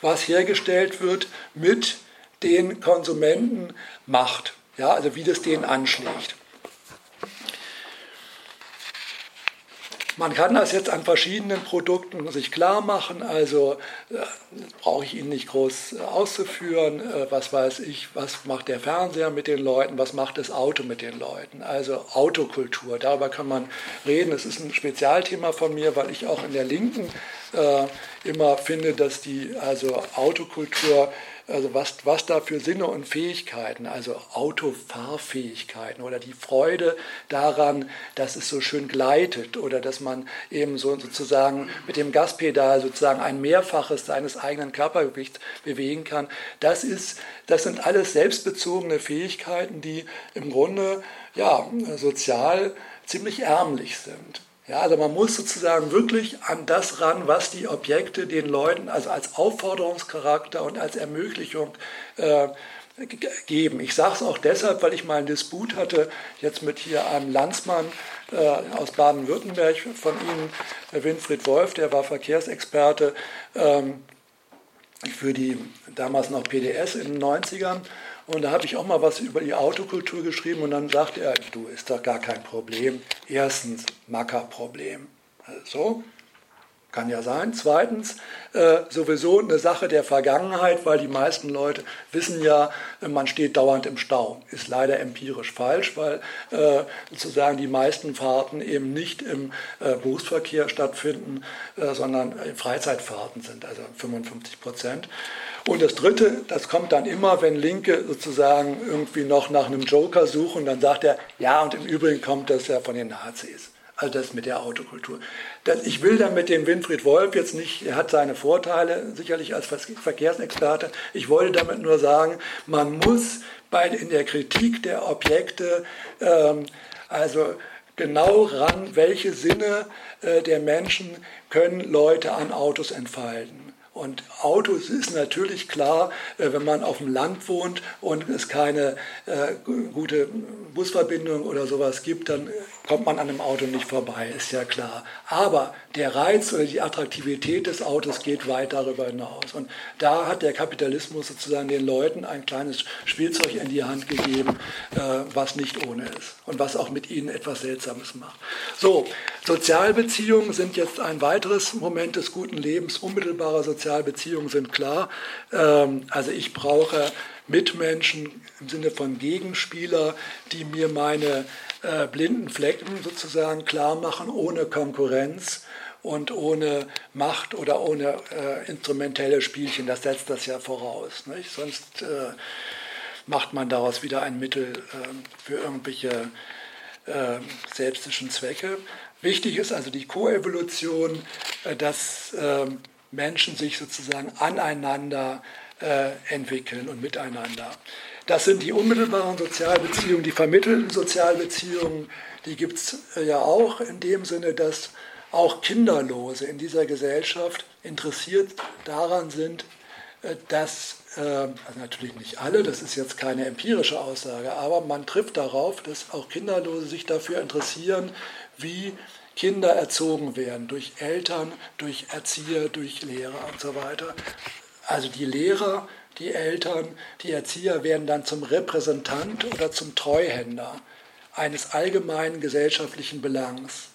was hergestellt wird, mit den Konsumenten macht. Ja, also wie das denen anschlägt. Man kann das jetzt an verschiedenen Produkten sich klar machen, also äh, brauche ich Ihnen nicht groß äh, auszuführen, äh, was weiß ich, was macht der Fernseher mit den Leuten, was macht das Auto mit den Leuten, also Autokultur, darüber kann man reden, es ist ein Spezialthema von mir, weil ich auch in der Linken immer finde, dass die also Autokultur also was, was da für Sinne und Fähigkeiten, also Autofahrfähigkeiten oder die Freude daran, dass es so schön gleitet oder dass man eben so sozusagen mit dem Gaspedal sozusagen ein Mehrfaches seines eigenen Körpergewichts bewegen kann, das ist, das sind alles selbstbezogene Fähigkeiten, die im Grunde ja sozial ziemlich ärmlich sind. Ja, also man muss sozusagen wirklich an das ran, was die Objekte den Leuten also als Aufforderungscharakter und als Ermöglichung äh, geben. Ich sage es auch deshalb, weil ich mal einen Disput hatte, jetzt mit hier einem Landsmann äh, aus Baden-Württemberg von Ihnen, Winfried Wolf, der war Verkehrsexperte ähm, für die damals noch PDS in den 90ern. Und da habe ich auch mal was über die Autokultur geschrieben und dann sagte er, du, ist doch gar kein Problem. Erstens, Mackerproblem. Also, kann ja sein. Zweitens, äh, sowieso eine Sache der Vergangenheit, weil die meisten Leute wissen ja, man steht dauernd im Stau. Ist leider empirisch falsch, weil äh, sozusagen die meisten Fahrten eben nicht im äh, Berufsverkehr stattfinden, äh, sondern Freizeitfahrten sind, also 55 Prozent. Und das Dritte, das kommt dann immer, wenn Linke sozusagen irgendwie noch nach einem Joker suchen, dann sagt er, ja, und im Übrigen kommt das ja von den Nazis. Also das mit der Autokultur. Das, ich will da mit dem Winfried Wolf jetzt nicht, er hat seine Vorteile, sicherlich als Verkehrsexperte. Ich wollte damit nur sagen, man muss bei, in der Kritik der Objekte ähm, also genau ran, welche Sinne äh, der Menschen können Leute an Autos entfalten. Und Autos ist natürlich klar, äh, wenn man auf dem Land wohnt und es keine äh, gute Busverbindung oder sowas gibt, dann kommt man an einem Auto nicht vorbei, ist ja klar. Aber der Reiz oder die Attraktivität des Autos geht weit darüber hinaus. Und da hat der Kapitalismus sozusagen den Leuten ein kleines Spielzeug in die Hand gegeben, äh, was nicht ohne ist und was auch mit ihnen etwas Seltsames macht. So, Sozialbeziehungen sind jetzt ein weiteres Moment des guten Lebens. Unmittelbare Sozialbeziehungen sind klar. Ähm, also ich brauche Mitmenschen im Sinne von Gegenspieler, die mir meine äh, blinden Flecken sozusagen klar machen, ohne Konkurrenz und ohne Macht oder ohne äh, instrumentelle Spielchen. Das setzt das ja voraus. Nicht? Sonst äh, macht man daraus wieder ein Mittel ähm, für irgendwelche ähm, selbstischen Zwecke. Wichtig ist also die Koevolution, äh, dass ähm, Menschen sich sozusagen aneinander äh, entwickeln und miteinander. Das sind die unmittelbaren Sozialbeziehungen, die vermittelten Sozialbeziehungen, die gibt es äh, ja auch in dem Sinne, dass auch Kinderlose in dieser Gesellschaft interessiert daran sind, äh, dass, also natürlich nicht alle, das ist jetzt keine empirische Aussage, aber man trifft darauf, dass auch Kinderlose sich dafür interessieren, wie Kinder erzogen werden, durch Eltern, durch Erzieher, durch Lehrer und so weiter. Also die Lehrer, die Eltern, die Erzieher werden dann zum Repräsentant oder zum Treuhänder eines allgemeinen gesellschaftlichen Belangs,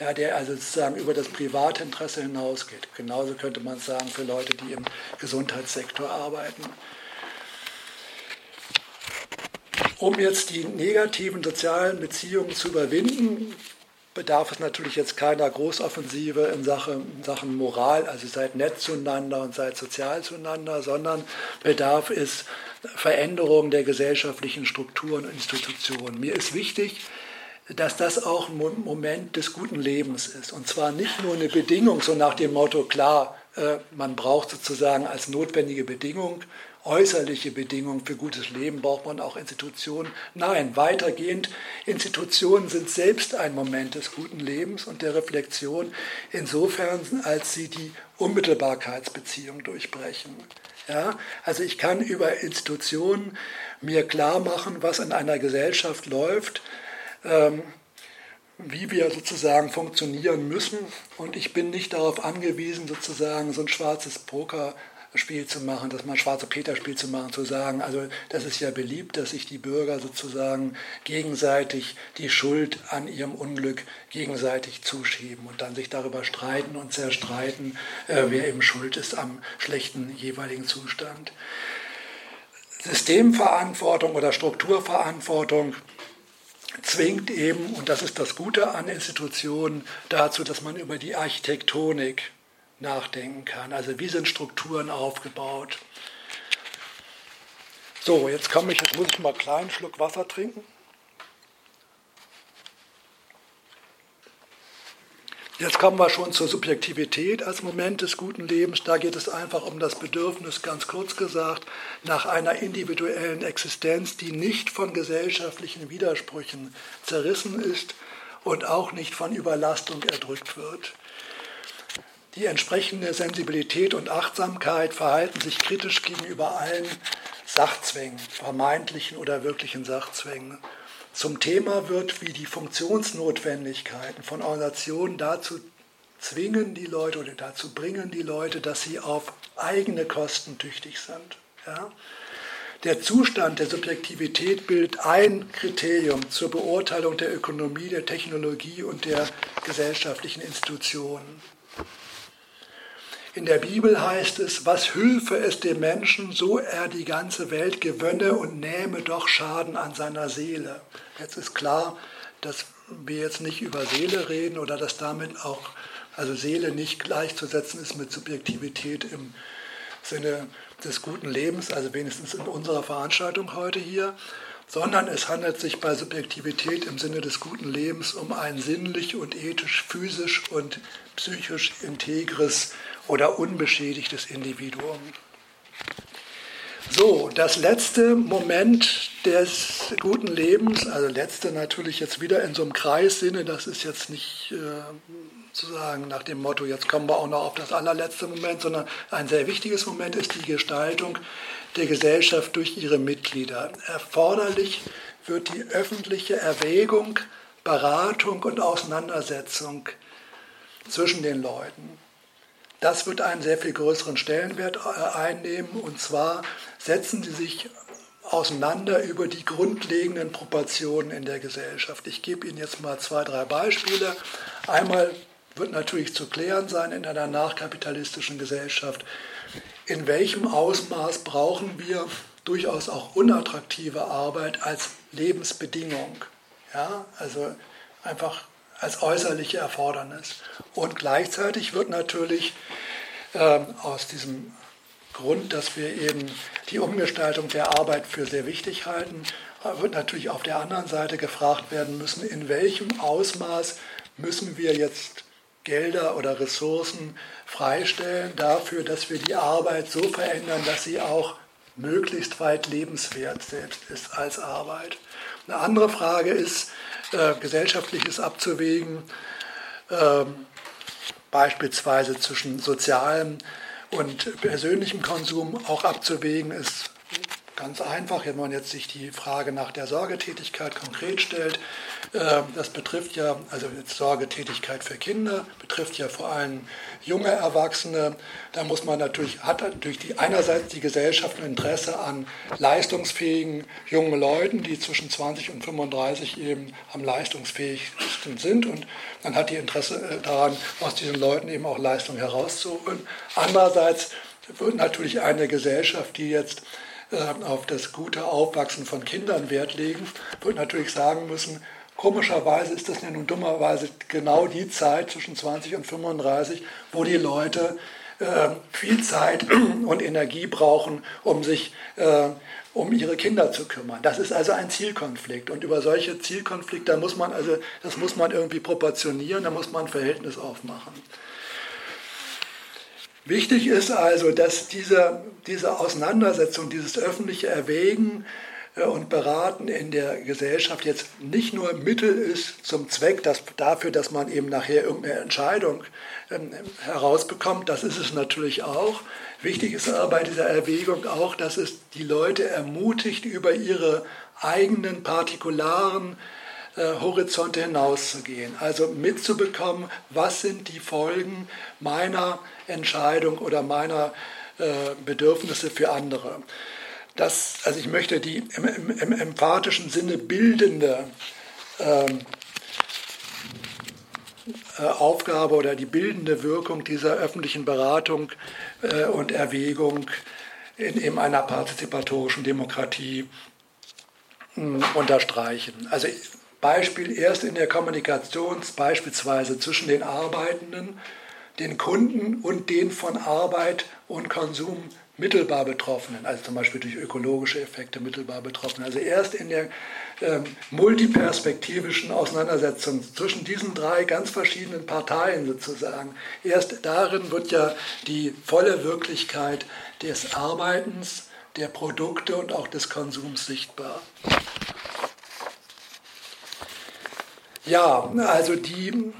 ja, der also sozusagen über das Privatinteresse hinausgeht. Genauso könnte man sagen für Leute, die im Gesundheitssektor arbeiten. Um jetzt die negativen sozialen Beziehungen zu überwinden, bedarf es natürlich jetzt keiner Großoffensive in Sachen, in Sachen Moral, also seid nett zueinander und seid sozial zueinander, sondern bedarf es Veränderung der gesellschaftlichen Strukturen und Institutionen. Mir ist wichtig, dass das auch ein Moment des guten Lebens ist. Und zwar nicht nur eine Bedingung, so nach dem Motto, klar, äh, man braucht sozusagen als notwendige Bedingung äußerliche Bedingungen für gutes Leben braucht man auch Institutionen. Nein, weitergehend, Institutionen sind selbst ein Moment des guten Lebens und der Reflexion, insofern als sie die Unmittelbarkeitsbeziehung durchbrechen. Ja, also ich kann über Institutionen mir klar machen, was in einer Gesellschaft läuft. Ähm, wie wir sozusagen funktionieren müssen. Und ich bin nicht darauf angewiesen, sozusagen so ein schwarzes Pokerspiel zu machen, das mal schwarze Peter-Spiel zu machen, zu sagen, also das ist ja beliebt, dass sich die Bürger sozusagen gegenseitig die Schuld an ihrem Unglück gegenseitig zuschieben und dann sich darüber streiten und zerstreiten, äh, wer eben schuld ist am schlechten jeweiligen Zustand. Systemverantwortung oder Strukturverantwortung zwingt eben, und das ist das Gute an Institutionen, dazu, dass man über die Architektonik nachdenken kann. Also wie sind Strukturen aufgebaut? So, jetzt komme ich, jetzt muss ich mal einen kleinen Schluck Wasser trinken. Jetzt kommen wir schon zur Subjektivität als Moment des guten Lebens. Da geht es einfach um das Bedürfnis, ganz kurz gesagt, nach einer individuellen Existenz, die nicht von gesellschaftlichen Widersprüchen zerrissen ist und auch nicht von Überlastung erdrückt wird. Die entsprechende Sensibilität und Achtsamkeit verhalten sich kritisch gegenüber allen Sachzwängen, vermeintlichen oder wirklichen Sachzwängen zum Thema wird, wie die Funktionsnotwendigkeiten von Organisationen dazu zwingen die Leute oder dazu bringen die Leute, dass sie auf eigene Kosten tüchtig sind. Ja? Der Zustand der Subjektivität bildet ein Kriterium zur Beurteilung der Ökonomie, der Technologie und der gesellschaftlichen Institutionen. In der Bibel heißt es, was hülfe es dem Menschen, so er die ganze Welt gewönne und nähme doch Schaden an seiner Seele. Jetzt ist klar, dass wir jetzt nicht über Seele reden oder dass damit auch, also Seele nicht gleichzusetzen ist mit Subjektivität im Sinne des guten Lebens, also wenigstens in unserer Veranstaltung heute hier, sondern es handelt sich bei Subjektivität im Sinne des guten Lebens um ein sinnlich und ethisch, physisch und psychisch integres oder unbeschädigtes Individuum. So, das letzte Moment des guten Lebens, also letzte natürlich jetzt wieder in so einem Kreissinne, das ist jetzt nicht äh, zu sagen nach dem Motto, jetzt kommen wir auch noch auf das allerletzte Moment, sondern ein sehr wichtiges Moment ist die Gestaltung der Gesellschaft durch ihre Mitglieder. Erforderlich wird die öffentliche Erwägung, Beratung und Auseinandersetzung zwischen den Leuten. Das wird einen sehr viel größeren Stellenwert äh, einnehmen. Und zwar setzen sie sich auseinander über die grundlegenden Proportionen in der Gesellschaft. Ich gebe Ihnen jetzt mal zwei, drei Beispiele. Einmal wird natürlich zu klären sein in einer nachkapitalistischen Gesellschaft, in welchem Ausmaß brauchen wir durchaus auch unattraktive Arbeit als Lebensbedingung. Ja, also einfach als äußerliche Erfordernis. Und gleichzeitig wird natürlich äh, aus diesem Grund, dass wir eben die Umgestaltung der Arbeit für sehr wichtig halten, wird natürlich auf der anderen Seite gefragt werden müssen, in welchem Ausmaß müssen wir jetzt Gelder oder Ressourcen freistellen dafür, dass wir die Arbeit so verändern, dass sie auch möglichst weit lebenswert selbst ist als Arbeit. Eine andere Frage ist, äh, Gesellschaftliches abzuwägen, äh, beispielsweise zwischen sozialem und persönlichem Konsum auch abzuwägen, ist ganz einfach, wenn man jetzt sich die Frage nach der Sorgetätigkeit konkret stellt. Ähm, das betrifft ja, also Sorgetätigkeit für Kinder, betrifft ja vor allem junge Erwachsene. Da muss man natürlich, hat natürlich die, einerseits die Gesellschaft ein Interesse an leistungsfähigen jungen Leuten, die zwischen 20 und 35 eben am leistungsfähigsten sind. Und dann hat die Interesse äh, daran, aus diesen Leuten eben auch Leistung herauszuholen. Andererseits wird natürlich eine Gesellschaft, die jetzt äh, auf das gute Aufwachsen von Kindern Wert legen, wird natürlich sagen müssen, komischerweise ist das ja nun dummerweise genau die Zeit zwischen 20 und 35, wo die Leute äh, viel Zeit und Energie brauchen, um sich äh, um ihre Kinder zu kümmern. Das ist also ein Zielkonflikt. Und über solche Zielkonflikte, da muss man also, das muss man irgendwie proportionieren, da muss man ein Verhältnis aufmachen. Wichtig ist also, dass diese, diese Auseinandersetzung, dieses öffentliche Erwägen äh, und Beraten in der Gesellschaft jetzt nicht nur Mittel ist zum Zweck dass, dafür, dass man eben nachher irgendeine Entscheidung ähm, herausbekommt, das ist es natürlich auch. Wichtig ist aber bei dieser Erwägung auch, dass es die Leute ermutigt, über ihre eigenen partikularen äh, Horizonte hinauszugehen. Also mitzubekommen, was sind die Folgen meiner Entscheidung oder meiner äh, Bedürfnisse für andere. Das, also ich möchte die im, im, im emphatischen Sinne bildende ähm, äh, Aufgabe oder die bildende Wirkung dieser öffentlichen Beratung äh, und Erwägung in, in einer partizipatorischen Demokratie mh, unterstreichen. Also Beispiel erst in der Kommunikation beispielsweise zwischen den Arbeitenden, den Kunden und den von Arbeit und Konsum mittelbar Betroffenen, also zum Beispiel durch ökologische Effekte mittelbar Betroffenen. Also erst in der ähm, multiperspektivischen Auseinandersetzung zwischen diesen drei ganz verschiedenen Parteien sozusagen, erst darin wird ja die volle Wirklichkeit des Arbeitens, der Produkte und auch des Konsums sichtbar. Ja, also die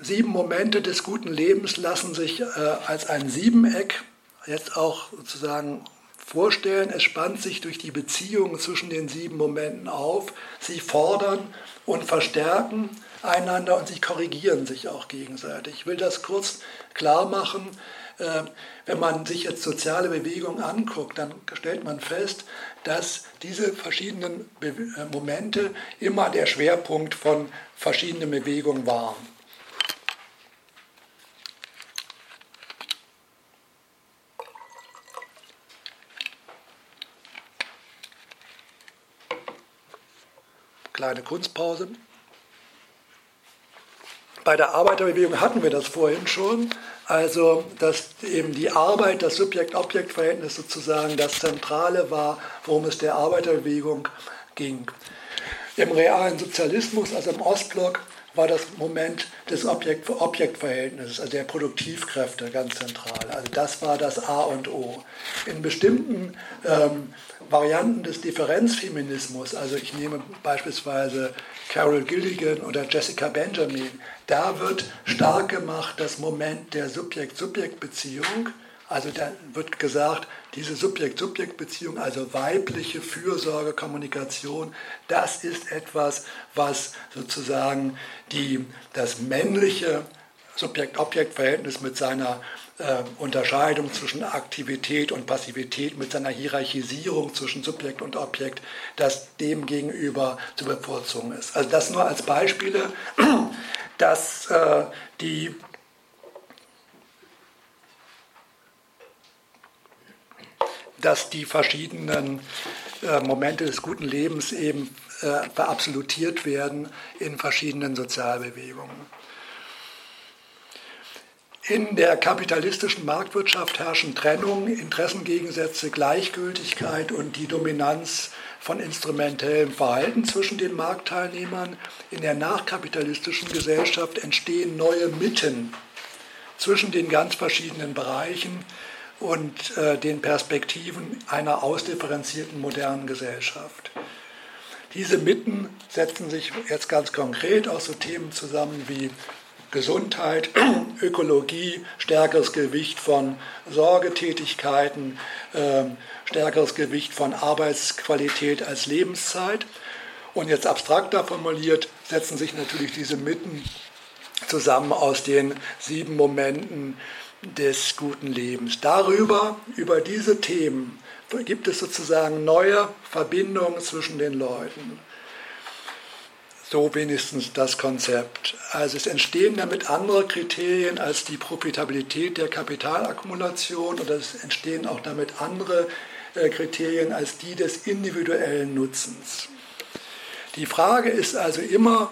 sieben Momente des guten Lebens lassen sich äh, als ein Siebeneck jetzt auch sozusagen vorstellen. Es spannt sich durch die Beziehungen zwischen den sieben Momenten auf. Sie fordern und verstärken einander und sie korrigieren sich auch gegenseitig. Ich will das kurz klar machen. Äh, wenn man sich jetzt soziale Bewegungen anguckt, dann stellt man fest, dass diese verschiedenen äh, Momente immer der Schwerpunkt von verschiedenen Bewegungen waren. Kleine Kunstpause. Bei der Arbeiterbewegung hatten wir das vorhin schon. Also, dass eben die Arbeit, das Subjekt-Objekt-Verhältnis sozusagen das Zentrale war, worum es der Arbeiterbewegung ging. Im realen Sozialismus, also im Ostblock, war das Moment des Objekt-Objekt-Verhältnisses, also der Produktivkräfte ganz zentral. Also das war das A und O. In bestimmten ähm, Varianten des Differenzfeminismus, also ich nehme beispielsweise Carol Gilligan oder Jessica Benjamin, da wird stark gemacht das Moment der Subjekt-Subjekt-Beziehung. Also da wird gesagt, diese Subjekt-Subjekt-Beziehung, also weibliche Fürsorge, Kommunikation, das ist etwas, was sozusagen die, das männliche Subjekt-Objekt-Verhältnis mit seiner äh, Unterscheidung zwischen Aktivität und Passivität, mit seiner Hierarchisierung zwischen Subjekt und Objekt, das dem gegenüber zu bevorzugen ist. Also das nur als Beispiele, dass äh, die dass die verschiedenen äh, Momente des guten Lebens eben äh, verabsolutiert werden in verschiedenen Sozialbewegungen. In der kapitalistischen Marktwirtschaft herrschen Trennung, Interessengegensätze, Gleichgültigkeit und die Dominanz von instrumentellem Verhalten zwischen den Marktteilnehmern. In der nachkapitalistischen Gesellschaft entstehen neue Mitten zwischen den ganz verschiedenen Bereichen und äh, den Perspektiven einer ausdifferenzierten modernen Gesellschaft. Diese Mitten setzen sich jetzt ganz konkret aus so Themen zusammen wie Gesundheit, Ökologie, stärkeres Gewicht von Sorgetätigkeiten, ähm, stärkeres Gewicht von Arbeitsqualität als Lebenszeit. Und jetzt abstrakter formuliert setzen sich natürlich diese Mitten zusammen aus den sieben Momenten des guten Lebens. Darüber, über diese Themen, gibt es sozusagen neue Verbindungen zwischen den Leuten. So wenigstens das Konzept. Also es entstehen damit andere Kriterien als die Profitabilität der Kapitalakkumulation oder es entstehen auch damit andere äh, Kriterien als die des individuellen Nutzens. Die Frage ist also immer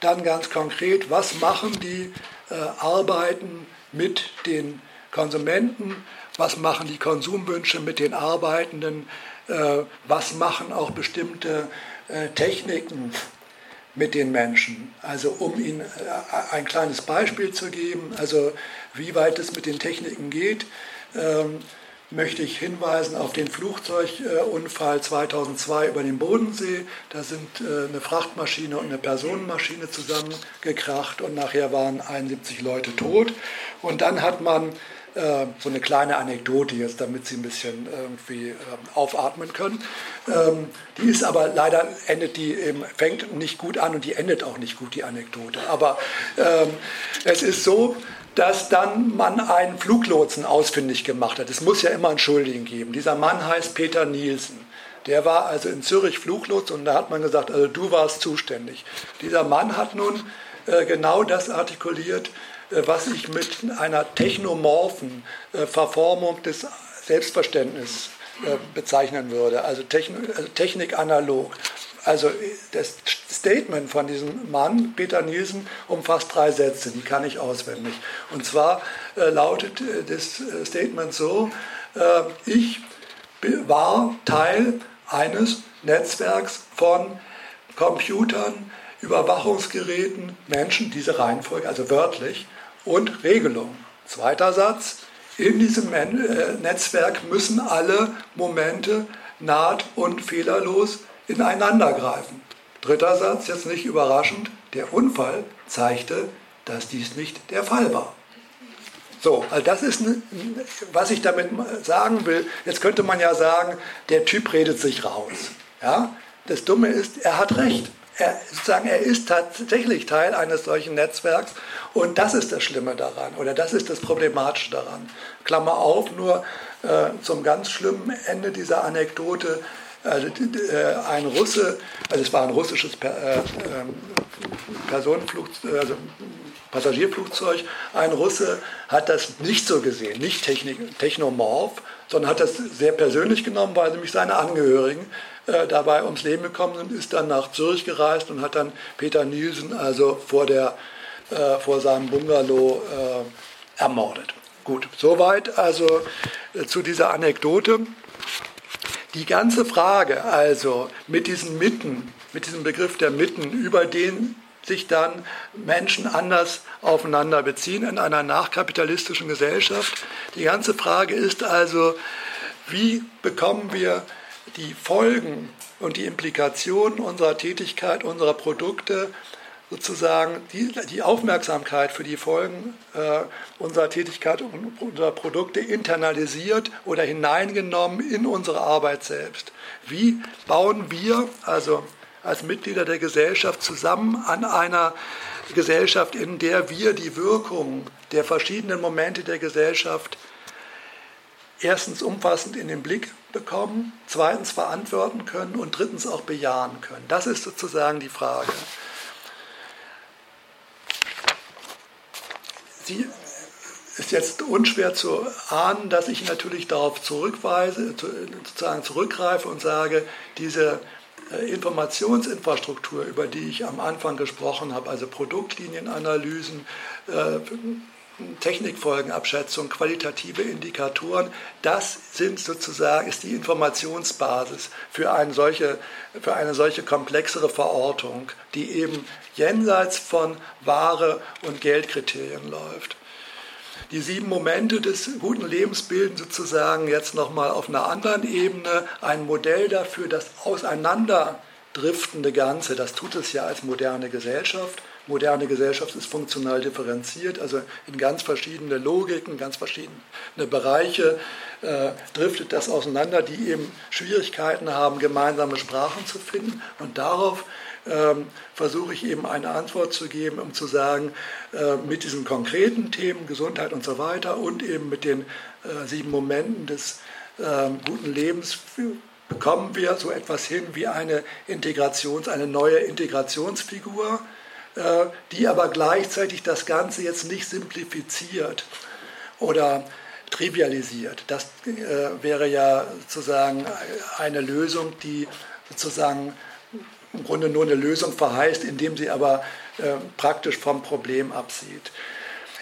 dann ganz konkret, was machen die äh, Arbeiten mit den Konsumenten, was machen die Konsumwünsche mit den Arbeitenden, äh, was machen auch bestimmte Techniken mit den Menschen. Also um Ihnen äh, ein kleines Beispiel zu geben, also wie weit es mit den Techniken geht, ähm, möchte ich hinweisen auf den Flugzeugunfall 2002 über den Bodensee. Da sind äh, eine Frachtmaschine und eine Personenmaschine zusammengekracht und nachher waren 71 Leute tot. Und dann hat man äh, so eine kleine Anekdote jetzt, damit Sie ein bisschen irgendwie ähm, aufatmen können. Ähm, die ist aber leider endet die eben, fängt nicht gut an und die endet auch nicht gut, die Anekdote. Aber ähm, es ist so, dass dann man einen Fluglotsen ausfindig gemacht hat. Es muss ja immer einen Schuldigen geben. Dieser Mann heißt Peter Nielsen. Der war also in Zürich Fluglotse und da hat man gesagt, also du warst zuständig. Dieser Mann hat nun äh, genau das artikuliert, äh, was ich mit einer technomorphen äh, Verformung des Selbstverständnisses äh, bezeichnen würde, also, Technik, also Technik analog. Also das Statement von diesem Mann, Peter Nielsen, umfasst drei Sätze, die kann ich auswendig. Und zwar äh, lautet das Statement so, äh, ich war Teil eines Netzwerks von Computern, Überwachungsgeräten, Menschen, diese Reihenfolge, also wörtlich, und Regelung. Zweiter Satz, in diesem äh, Netzwerk müssen alle Momente naht- und fehlerlos ineinander greifen. Dritter Satz, jetzt nicht überraschend, der Unfall zeigte, dass dies nicht der Fall war. So, also das ist, was ich damit sagen will. Jetzt könnte man ja sagen, der Typ redet sich raus. Ja? Das Dumme ist, er hat recht er, sozusagen, er ist tatsächlich Teil eines solchen Netzwerks und das ist das Schlimme daran oder das ist das Problematische daran. Klammer auf, nur äh, zum ganz schlimmen Ende dieser Anekdote. Also, äh, ein Russe, also es war ein russisches per, äh, ähm, Personenflugzeug, also Passagierflugzeug, ein Russe hat das nicht so gesehen, nicht technik, technomorph, sondern hat das sehr persönlich genommen, weil nämlich seine Angehörigen äh, dabei ums Leben gekommen sind, ist dann nach Zürich gereist und hat dann Peter Nielsen also vor, der, äh, vor seinem Bungalow äh, ermordet. Gut, soweit also äh, zu dieser Anekdote. Die ganze Frage also mit diesen Mitten, mit diesem Begriff der Mitten, über den sich dann Menschen anders aufeinander beziehen in einer nachkapitalistischen Gesellschaft. Die ganze Frage ist also, wie bekommen wir die Folgen und die Implikationen unserer Tätigkeit, unserer Produkte, sozusagen die, die Aufmerksamkeit für die Folgen äh, unserer Tätigkeit und unserer Produkte internalisiert oder hineingenommen in unsere Arbeit selbst. Wie bauen wir, also als Mitglieder der Gesellschaft, zusammen an einer Gesellschaft, in der wir die Wirkung der verschiedenen Momente der Gesellschaft erstens umfassend in den Blick bekommen, zweitens verantworten können und drittens auch bejahen können. Das ist sozusagen die Frage. Sie ist jetzt unschwer zu ahnen, dass ich natürlich darauf zurückweise, sozusagen zurückgreife und sage, diese äh, Informationsinfrastruktur, über die ich am Anfang gesprochen habe, also Produktlinienanalysen, äh, Technikfolgenabschätzung, qualitative Indikatoren, das sind sozusagen, ist die Informationsbasis für eine solche, für eine solche komplexere Verortung, die eben jenseits von Ware- und Geldkriterien läuft. Die sieben Momente des guten Lebens bilden sozusagen jetzt nochmal auf einer anderen Ebene ein Modell dafür, das auseinanderdriftende Ganze, das tut es ja als moderne Gesellschaft, moderne Gesellschaft ist funktional differenziert, also in ganz verschiedene Logiken, ganz verschiedene Bereiche äh, driftet das auseinander, die eben Schwierigkeiten haben, gemeinsame Sprachen zu finden. Und darauf ähm, versuche ich eben eine Antwort zu geben, um zu sagen, äh, mit diesen konkreten Themen, Gesundheit und so weiter und eben mit den äh, sieben Momenten des äh, guten Lebens bekommen wir so etwas hin wie eine Integrations, eine neue Integrationsfigur, die aber gleichzeitig das Ganze jetzt nicht simplifiziert oder trivialisiert. Das äh, wäre ja sozusagen eine Lösung, die sozusagen im Grunde nur eine Lösung verheißt, indem sie aber äh, praktisch vom Problem absieht.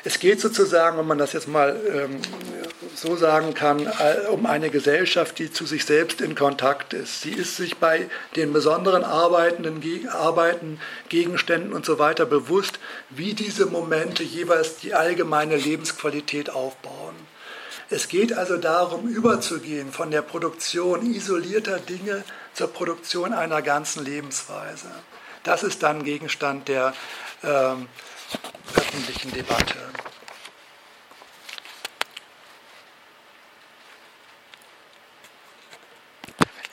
Es geht sozusagen, wenn man das jetzt mal ähm, so sagen kann, äh, um eine Gesellschaft, die zu sich selbst in Kontakt ist. Sie ist sich bei den besonderen arbeitenden Arbeiten, Gegenständen und so weiter bewusst, wie diese Momente jeweils die allgemeine Lebensqualität aufbauen. Es geht also darum, überzugehen von der Produktion isolierter Dinge zur Produktion einer ganzen Lebensweise. Das ist dann Gegenstand der ähm, öffentlichen Debatte.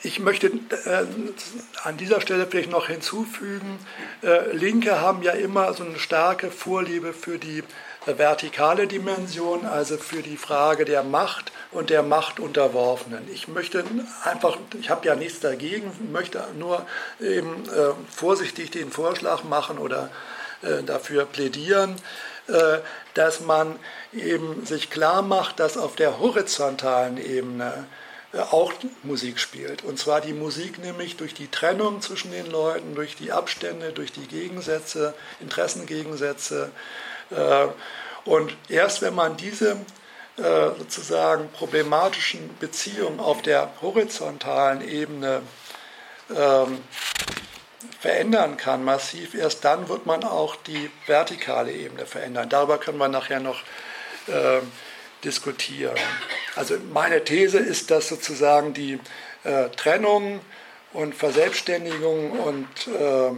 Ich möchte äh, an dieser Stelle vielleicht noch hinzufügen, äh, Linke haben ja immer so eine starke Vorliebe für die äh, vertikale Dimension, also für die Frage der Macht und der Machtunterworfenen. Ich möchte einfach, ich habe ja nichts dagegen, möchte nur eben äh, vorsichtig den Vorschlag machen oder äh, dafür plädieren, äh, dass man eben sich klar macht, dass auf der horizontalen Ebene äh, auch Musik spielt. Und zwar die Musik nämlich durch die Trennung zwischen den Leuten, durch die Abstände, durch die Gegensätze, Interessengegensätze. Äh, und erst wenn man diese äh, sozusagen problematischen Beziehungen auf der horizontalen Ebene ähm, verändern kann, massiv, erst dann wird man auch die vertikale Ebene verändern. Darüber können wir nachher noch äh, diskutieren. Also meine These ist, dass sozusagen die äh, Trennung und Verselbstständigung und äh,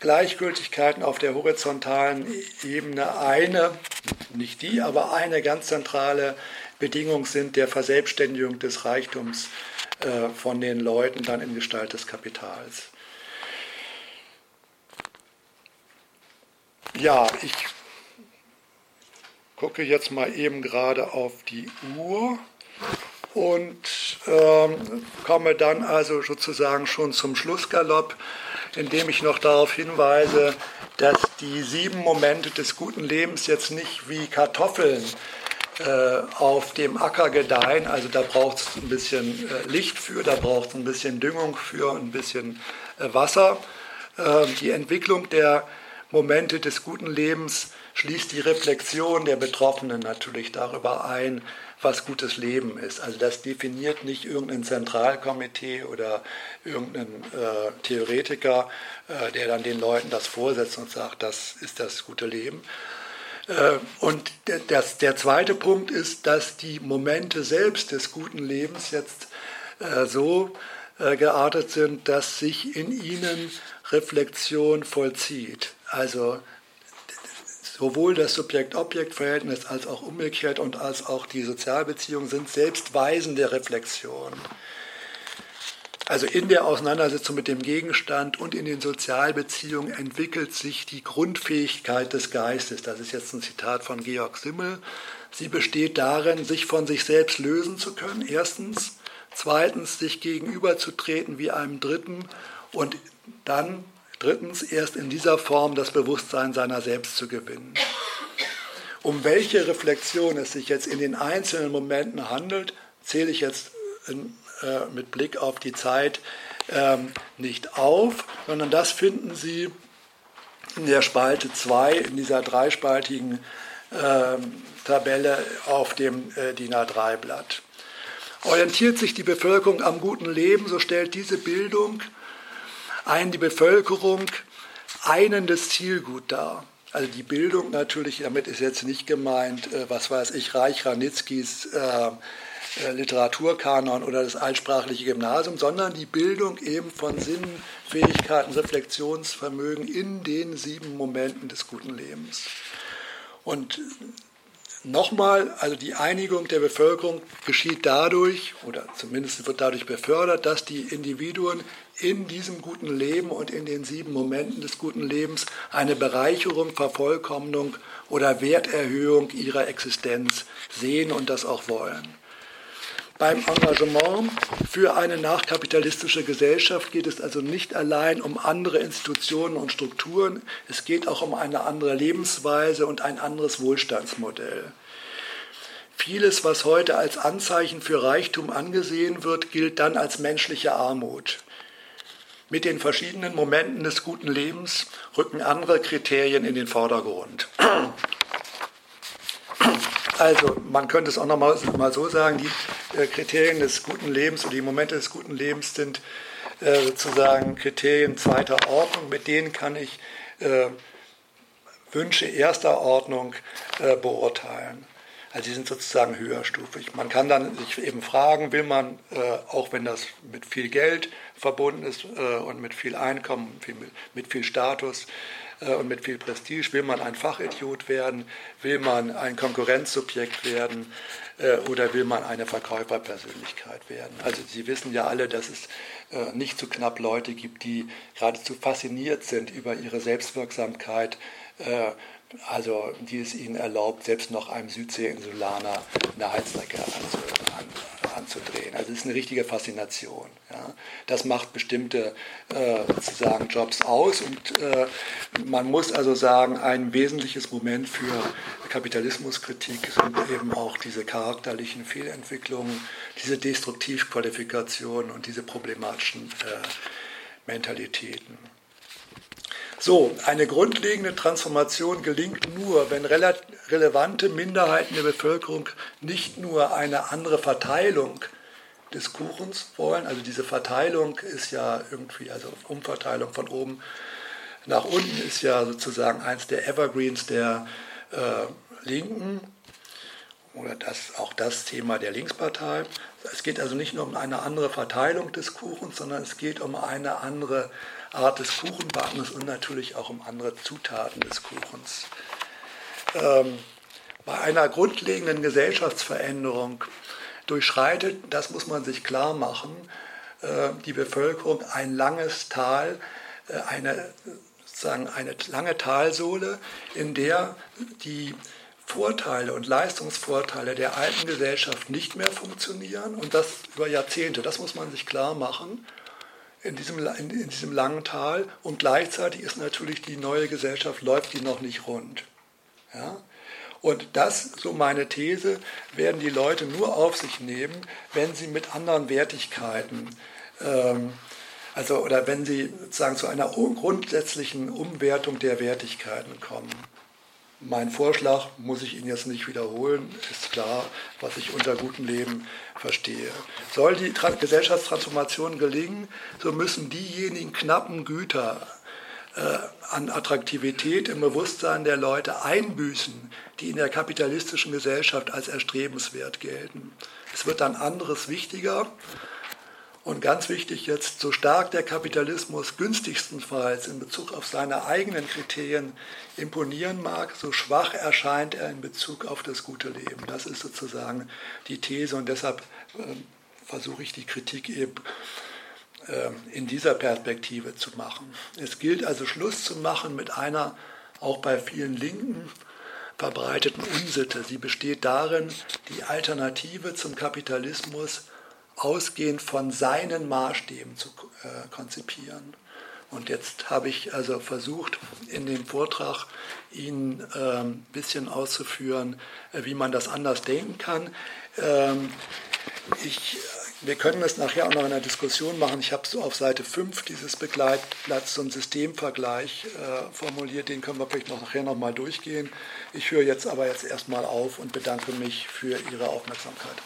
Gleichgültigkeiten auf der horizontalen Ebene eine, nicht die, aber eine ganz zentrale Bedingung sind der Verselbstständigung des Reichtums äh, von den Leuten dann in Gestalt des Kapitals. Ja, ich gucke jetzt mal eben gerade auf die Uhr und ähm, komme dann also sozusagen schon zum Schlussgalopp, indem ich noch darauf hinweise, dass die sieben Momente des guten Lebens jetzt nicht wie Kartoffeln äh, auf dem Acker gedeihen. Also da braucht es ein bisschen äh, Licht für, da braucht es ein bisschen Düngung für, ein bisschen äh, Wasser. Ähm, die Entwicklung der Momente des guten Lebens schließt die Reflexion der Betroffenen natürlich darüber ein, was gutes Leben ist. Also das definiert nicht irgendein Zentralkomitee oder irgendein äh, Theoretiker, äh, der dann den Leuten das vorsetzt und sagt, das ist das gute Leben. Äh, und der, das, der zweite Punkt ist, dass die Momente selbst des guten Lebens jetzt äh, so äh, geartet sind, dass sich in ihnen Reflexion vollzieht. Also sowohl das Subjekt-Objekt-Verhältnis als auch umgekehrt und als auch die Sozialbeziehungen sind selbst weisende Reflexion. Also in der Auseinandersetzung mit dem Gegenstand und in den Sozialbeziehungen entwickelt sich die Grundfähigkeit des Geistes. Das ist jetzt ein Zitat von Georg Simmel. Sie besteht darin, sich von sich selbst lösen zu können, erstens. Zweitens, sich gegenüberzutreten wie einem Dritten und dann Drittens, erst in dieser Form das Bewusstsein seiner selbst zu gewinnen. Um welche Reflexion es sich jetzt in den einzelnen Momenten handelt, zähle ich jetzt in, äh, mit Blick auf die Zeit ähm, nicht auf, sondern das finden Sie in der Spalte 2, in dieser dreispaltigen äh, Tabelle auf dem äh, DIN A3-Blatt. Orientiert sich die Bevölkerung am guten Leben, so stellt diese Bildung ein die Bevölkerung einendes Zielgut dar. Also die Bildung natürlich, damit ist jetzt nicht gemeint, äh, was weiß ich, Reich Ranitzkis äh, äh, Literaturkanon oder das altsprachliche Gymnasium, sondern die Bildung eben von Sinn, Fähigkeiten, Reflexionsvermögen in den sieben Momenten des guten Lebens. Und Nochmal, also die Einigung der Bevölkerung geschieht dadurch, oder zumindest wird dadurch befördert, dass die Individuen in diesem guten Leben und in den sieben Momenten des guten Lebens eine Bereicherung, Vervollkommnung oder Werterhöhung ihrer Existenz sehen und das auch wollen. Beim Engagement für eine nachkapitalistische Gesellschaft geht es also nicht allein um andere Institutionen und Strukturen, es geht auch um eine andere Lebensweise und ein anderes Wohlstandsmodell. Vieles, was heute als Anzeichen für Reichtum angesehen wird, gilt dann als menschliche Armut. Mit den verschiedenen Momenten des guten Lebens rücken andere Kriterien in den Vordergrund. Also man könnte es auch noch mal, mal so sagen, die äh, Kriterien des guten Lebens oder die Momente des guten Lebens sind äh, sozusagen Kriterien zweiter Ordnung, mit denen kann ich äh, Wünsche erster Ordnung äh, beurteilen. Also die sind sozusagen höherstufig. Man kann dann sich eben fragen, will man, äh, auch wenn das mit viel Geld verbunden ist äh, und mit viel Einkommen, viel, mit viel Status äh, und mit viel Prestige, will man ein Fachidiot werden, will man ein Konkurrenzsubjekt werden äh, oder will man eine Verkäuferpersönlichkeit werden. Also Sie wissen ja alle, dass es äh, nicht zu knapp Leute gibt, die geradezu fasziniert sind über ihre Selbstwirksamkeit, äh, also die es ihnen erlaubt, selbst noch einem Südseeinsulaner eine Heizstrecke anzudrehen. Also es ist eine richtige Faszination. Ja. Das macht bestimmte äh, sozusagen Jobs aus und äh, man muss also sagen, ein wesentliches Moment für Kapitalismuskritik sind eben auch diese charakterlichen Fehlentwicklungen, diese Destruktivqualifikationen und diese problematischen äh, Mentalitäten. So, eine grundlegende Transformation gelingt nur, wenn rele relevante Minderheiten der Bevölkerung nicht nur eine andere Verteilung des Kuchens wollen, also diese Verteilung ist ja irgendwie, also Umverteilung von oben nach unten ist ja sozusagen eins der Evergreens der äh, Linken oder das, auch das Thema der Linkspartei. Es geht also nicht nur um eine andere Verteilung des Kuchens, sondern es geht um eine andere Art des Kuchenbackens und natürlich auch um andere Zutaten des Kuchens. Ähm, bei einer grundlegenden Gesellschaftsveränderung durchschreitet, das muss man sich klar machen, äh, die Bevölkerung ein langes Tal, äh, eine, sozusagen eine lange Talsohle, in der die Vorteile und Leistungsvorteile der alten Gesellschaft nicht mehr funktionieren und das über Jahrzehnte. Das muss man sich klar machen in diesem, in, in diesem langen Tal und gleichzeitig ist natürlich die neue Gesellschaft, läuft die noch nicht rund. Ja? Und das, so meine These, werden die Leute nur auf sich nehmen, wenn sie mit anderen Wertigkeiten, ähm, also oder wenn sie sozusagen zu einer grundsätzlichen Umwertung der Wertigkeiten kommen. Mein Vorschlag muss ich Ihnen jetzt nicht wiederholen, ist klar, was ich unter gutem Leben verstehe. Soll die Gesellschaftstransformation gelingen, so müssen diejenigen knappen Güter äh, an Attraktivität im Bewusstsein der Leute einbüßen, die in der kapitalistischen Gesellschaft als erstrebenswert gelten. Es wird dann anderes wichtiger und ganz wichtig jetzt, so stark der Kapitalismus günstigstenfalls in Bezug auf seine eigenen Kriterien imponieren mag, so schwach erscheint er in Bezug auf das gute Leben. Das ist sozusagen die These und deshalb äh, versuche ich die Kritik eben äh, in dieser Perspektive zu machen. Es gilt also Schluss zu machen mit einer auch bei vielen Linken verbreiteten Unsitte. Sie besteht darin, die Alternative zum Kapitalismus ausgehend von seinen Maßstäben zu äh, konzipieren. Und jetzt habe ich also versucht, in dem Vortrag Ihnen ein ähm, bisschen auszuführen, äh, wie man das anders denken kann. Ähm, ich, wir können es nachher auch noch in der Diskussion machen. Ich habe so auf Seite 5 dieses Begleitblatts so einen Systemvergleich äh, formuliert. Den können wir vielleicht noch nachher noch mal durchgehen. Ich höre jetzt aber jetzt erstmal auf und bedanke mich für Ihre Aufmerksamkeit.